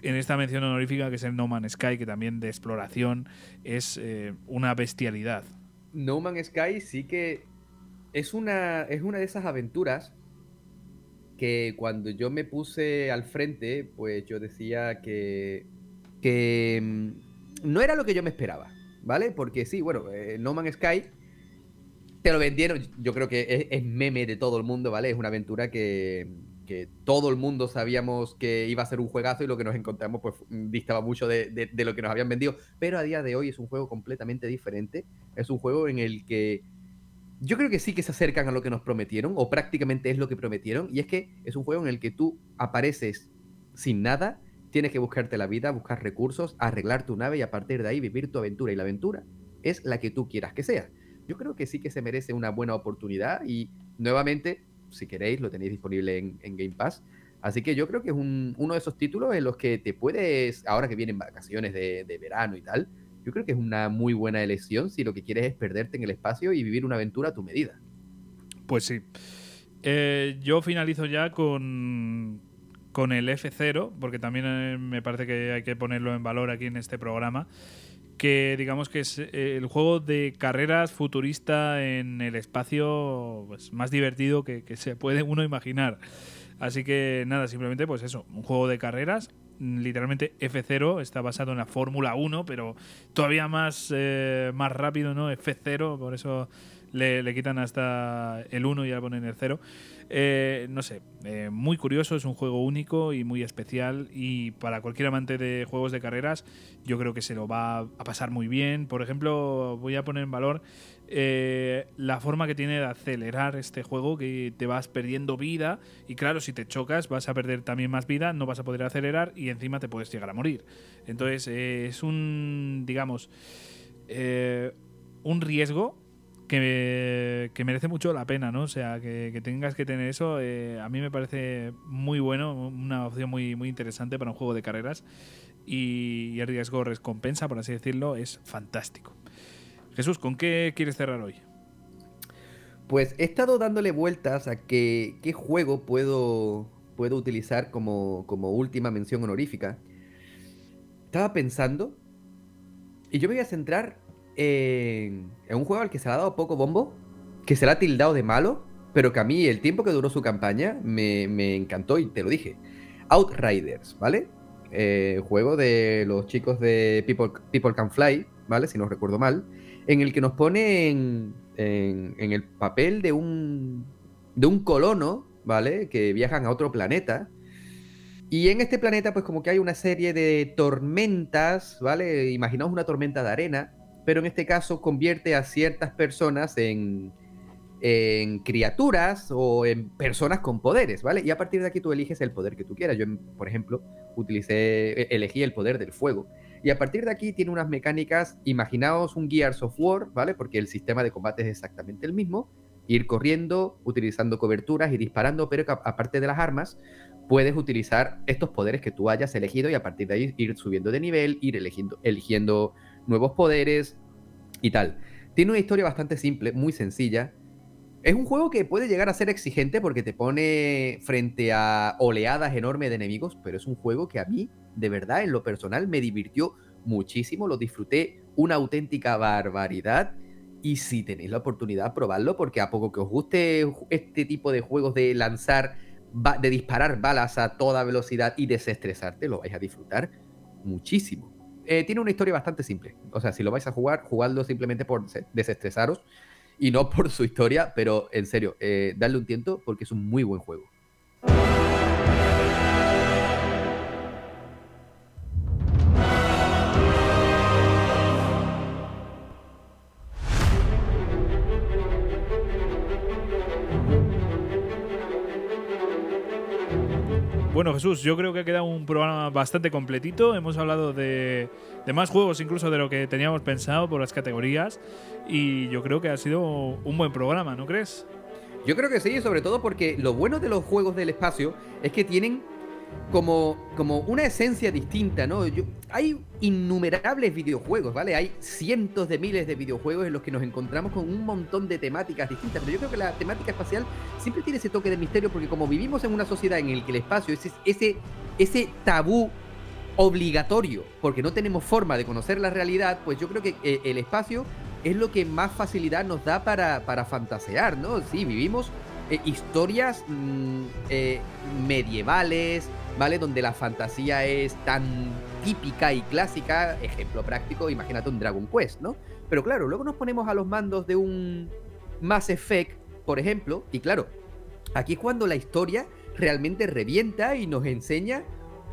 [SPEAKER 1] en esta mención honorífica, que es el No Man's Sky, que también de exploración es eh, una bestialidad.
[SPEAKER 2] No Man's Sky sí que es una, es una de esas aventuras que cuando yo me puse al frente, pues yo decía que, que mm, no era lo que yo me esperaba, ¿vale? Porque sí, bueno, eh, No Man's Sky te lo vendieron, yo creo que es, meme de todo el mundo, ¿vale? Es una aventura que, todo el mundo sabíamos que iba a ser un juegazo y lo que nos encontramos pues distaba mucho de, lo que nos habían vendido, pero a día de hoy es un juego completamente diferente, es un juego en el que yo creo que sí que se acercan a lo que nos prometieron, o prácticamente es lo que prometieron, y es que es un juego en el que tú apareces sin nada, tienes que buscarte la vida, buscar recursos, arreglar tu nave y a partir de ahí vivir tu aventura, y la aventura es la que tú quieras que sea yo creo que sí que se merece una buena oportunidad y nuevamente, si queréis, lo tenéis disponible en, Game Pass. Así que yo creo que es uno de esos títulos en los que te puedes, ahora que vienen vacaciones de, verano y tal, yo creo que es una muy buena elección si lo que quieres es perderte en el espacio y vivir una aventura a tu medida.
[SPEAKER 1] Pues sí. Eh, yo finalizo ya con, con el F0, porque también eh, me parece que hay que ponerlo en valor aquí en este programa que digamos que es eh, el juego de carreras futurista en el espacio pues, más divertido que, se puede [laughs] uno imaginar. Así que nada, simplemente pues eso, un juego de carreras. Literalmente F0 está basado en la Fórmula 1, pero todavía más, eh, más rápido, ¿no? F0, por eso le, le, quitan hasta el 1 y ya ponen el 0. Eh, no sé, eh, muy curioso, es un juego único y muy especial y para cualquier amante de juegos de carreras yo creo que se lo va a pasar muy bien. Por ejemplo, voy a poner en valor eh, la forma que tiene de acelerar este juego, que te vas perdiendo vida y claro, si te chocas vas a perder también más vida, no vas a poder acelerar y encima te puedes llegar a morir. Entonces es un, digamos, un riesgo que, merece mucho la pena, ¿no? O sea, que, tengas que tener eso, eh, a mí me parece muy bueno, una opción muy, muy interesante para un juego de carreras y, el riesgo recompensa, por así decirlo, es fantástico. Jesús, ¿con qué quieres cerrar hoy?
[SPEAKER 2] Pues he estado dándole vueltas a qué juego puedo, puedo utilizar como, como última mención honorífica. Estaba pensando y yo me voy a centrar en, un juego al que se le ha dado poco bombo, que se le ha tildado de malo, pero que a mí el tiempo que duró su campaña me, encantó y te lo dije. Outriders, ¿vale? Eh, juego de los chicos de People, People Can Fly, ¿vale? Si no recuerdo mal, en el que nos pone en, en, el papel de un, de un colono, ¿vale? Que viajan a otro planeta. Y en este planeta, pues como que hay una serie de tormentas, ¿vale? Imaginaos una tormenta de arena pero en este caso convierte a ciertas personas en, criaturas o en personas con poderes, ¿vale? Y a partir de aquí tú eliges el poder que tú quieras. Yo, por ejemplo, utilicé, e, elegí el poder del fuego. Y a partir de aquí tiene unas mecánicas, imaginaos un Gears of War, ¿vale? Porque el sistema de combate es exactamente el mismo. Ir corriendo, utilizando coberturas y disparando, pero aparte de las armas, puedes utilizar estos poderes que tú hayas elegido y a partir de ahí ir subiendo de nivel, ir eligiendo, eligiendo nuevos poderes y tal. Tiene una historia bastante simple, muy sencilla. Es un juego que puede llegar a ser exigente porque te pone frente a oleadas enormes de enemigos, pero es un juego que a mí, de verdad, en lo personal, me divirtió muchísimo, lo disfruté una auténtica barbaridad. Y si tenéis la oportunidad, probadlo, porque a poco que os guste este tipo de juegos de lanzar, de disparar balas a toda velocidad y desestresarte, lo vais a disfrutar muchísimo. Eh, tiene una historia bastante simple. O sea, si lo vais a jugar, jugadlo simplemente por desestresaros y no [laughs] por su historia, pero en serio, eh, darle un tiento porque es un muy buen juego.
[SPEAKER 1] Bueno, Jesús, yo creo que ha quedado un programa bastante completito. Hemos hablado de, más juegos incluso de lo que teníamos pensado por las categorías. Y yo creo que ha sido un buen programa, ¿no crees?
[SPEAKER 2] Yo creo que sí, sobre todo porque lo bueno de los juegos del espacio es que tienen como, como una esencia distinta, ¿no? hay innumerables videojuegos, ¿vale? Hay cientos de miles de videojuegos en los que nos encontramos con un montón de temáticas distintas, pero yo creo que la temática espacial siempre tiene ese toque de misterio porque como vivimos en una sociedad en la que el espacio es ese, ese tabú obligatorio, porque no tenemos forma de conocer la realidad, pues yo creo que eh, el espacio es lo que más facilidad nos da para, para fantasear, ¿no? Sí, vivimos eh, historias mm, eh, medievales, ¿vale? Donde la fantasía es tan típica y clásica, ejemplo práctico, imagínate un Dragon Quest, ¿no? Pero claro, luego nos ponemos a los mandos de un Mass Effect, por ejemplo, y claro, aquí es cuando la historia realmente revienta y nos enseña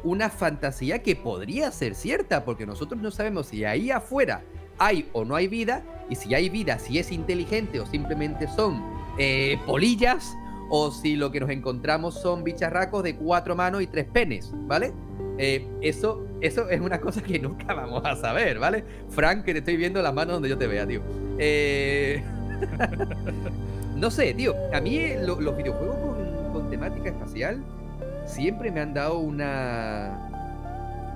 [SPEAKER 2] una fantasía que podría ser cierta, porque nosotros no sabemos si ahí afuera hay o no hay vida, y si hay vida, si es inteligente o simplemente son eh, polillas, o si lo que nos encontramos son bicharracos de cuatro manos y tres penes, ¿vale? Eh, eso, eso es una cosa que nunca vamos a saber, ¿vale? Frank, que te estoy viendo las manos donde yo te vea, tío. Eh, [laughs] no sé, tío. A mí los videojuegos con temática espacial siempre me han dado una...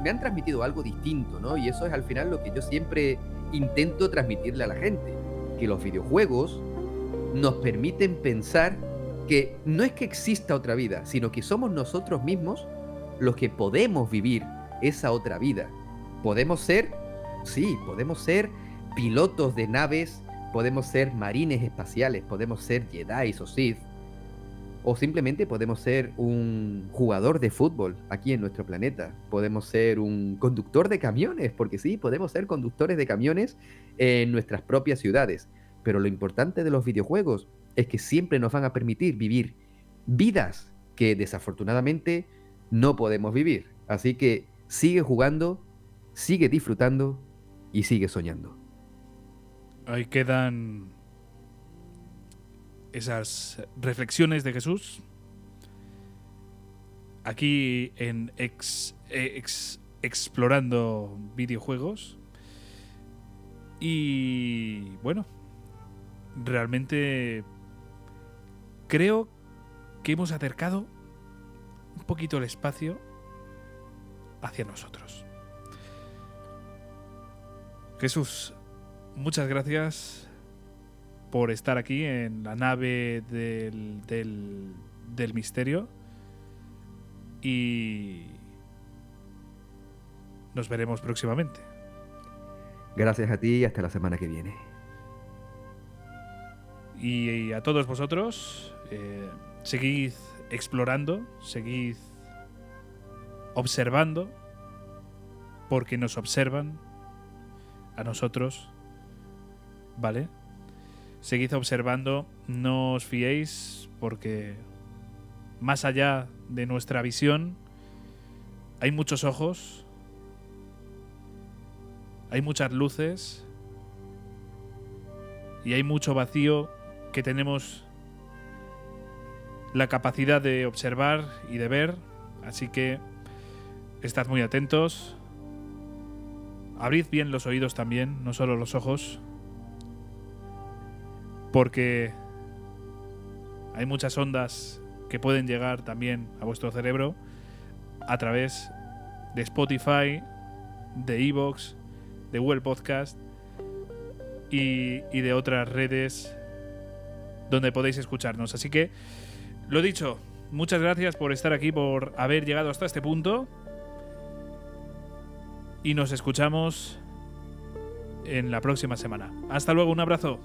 [SPEAKER 2] Me han transmitido algo distinto, ¿no? Y eso es al final lo que yo siempre intento transmitirle a la gente. Que los videojuegos nos permiten pensar que no es que exista otra vida, sino que somos nosotros mismos los que podemos vivir esa otra vida. Podemos ser, sí, podemos ser pilotos de naves, podemos ser marines espaciales, podemos ser Jedi o Sith, o simplemente podemos ser un jugador de fútbol aquí en nuestro planeta, podemos ser un conductor de camiones, porque sí, podemos ser conductores de camiones en nuestras propias ciudades. Pero lo importante de los videojuegos es que siempre nos van a permitir vivir vidas que desafortunadamente no podemos vivir. Así que sigue jugando, sigue disfrutando y sigue soñando.
[SPEAKER 1] Ahí quedan esas reflexiones de Jesús. Aquí en ex, explorando videojuegos. Y bueno, realmente creo que hemos acercado un poquito el espacio hacia nosotros. Jesús, muchas gracias por estar aquí en la nave del, del, misterio. Y nos veremos próximamente.
[SPEAKER 2] Gracias a ti y hasta la semana que viene.
[SPEAKER 1] Y a todos vosotros, eh, seguid explorando, seguid observando, porque nos observan a nosotros, ¿vale? Seguid observando, no os fiéis, porque más allá de nuestra visión hay muchos ojos, hay muchas luces y hay mucho vacío que tenemos la capacidad de observar y de ver, así que estad muy atentos. Abrid bien los oídos también, no solo los ojos, porque hay muchas ondas que pueden llegar también a vuestro cerebro a través de Spotify, de Evox, de Google Podcast y, y de otras redes donde podéis escucharnos. Así que lo dicho, muchas gracias por estar aquí, por haber llegado hasta este punto. Y nos escuchamos en la próxima semana. Hasta luego, un abrazo.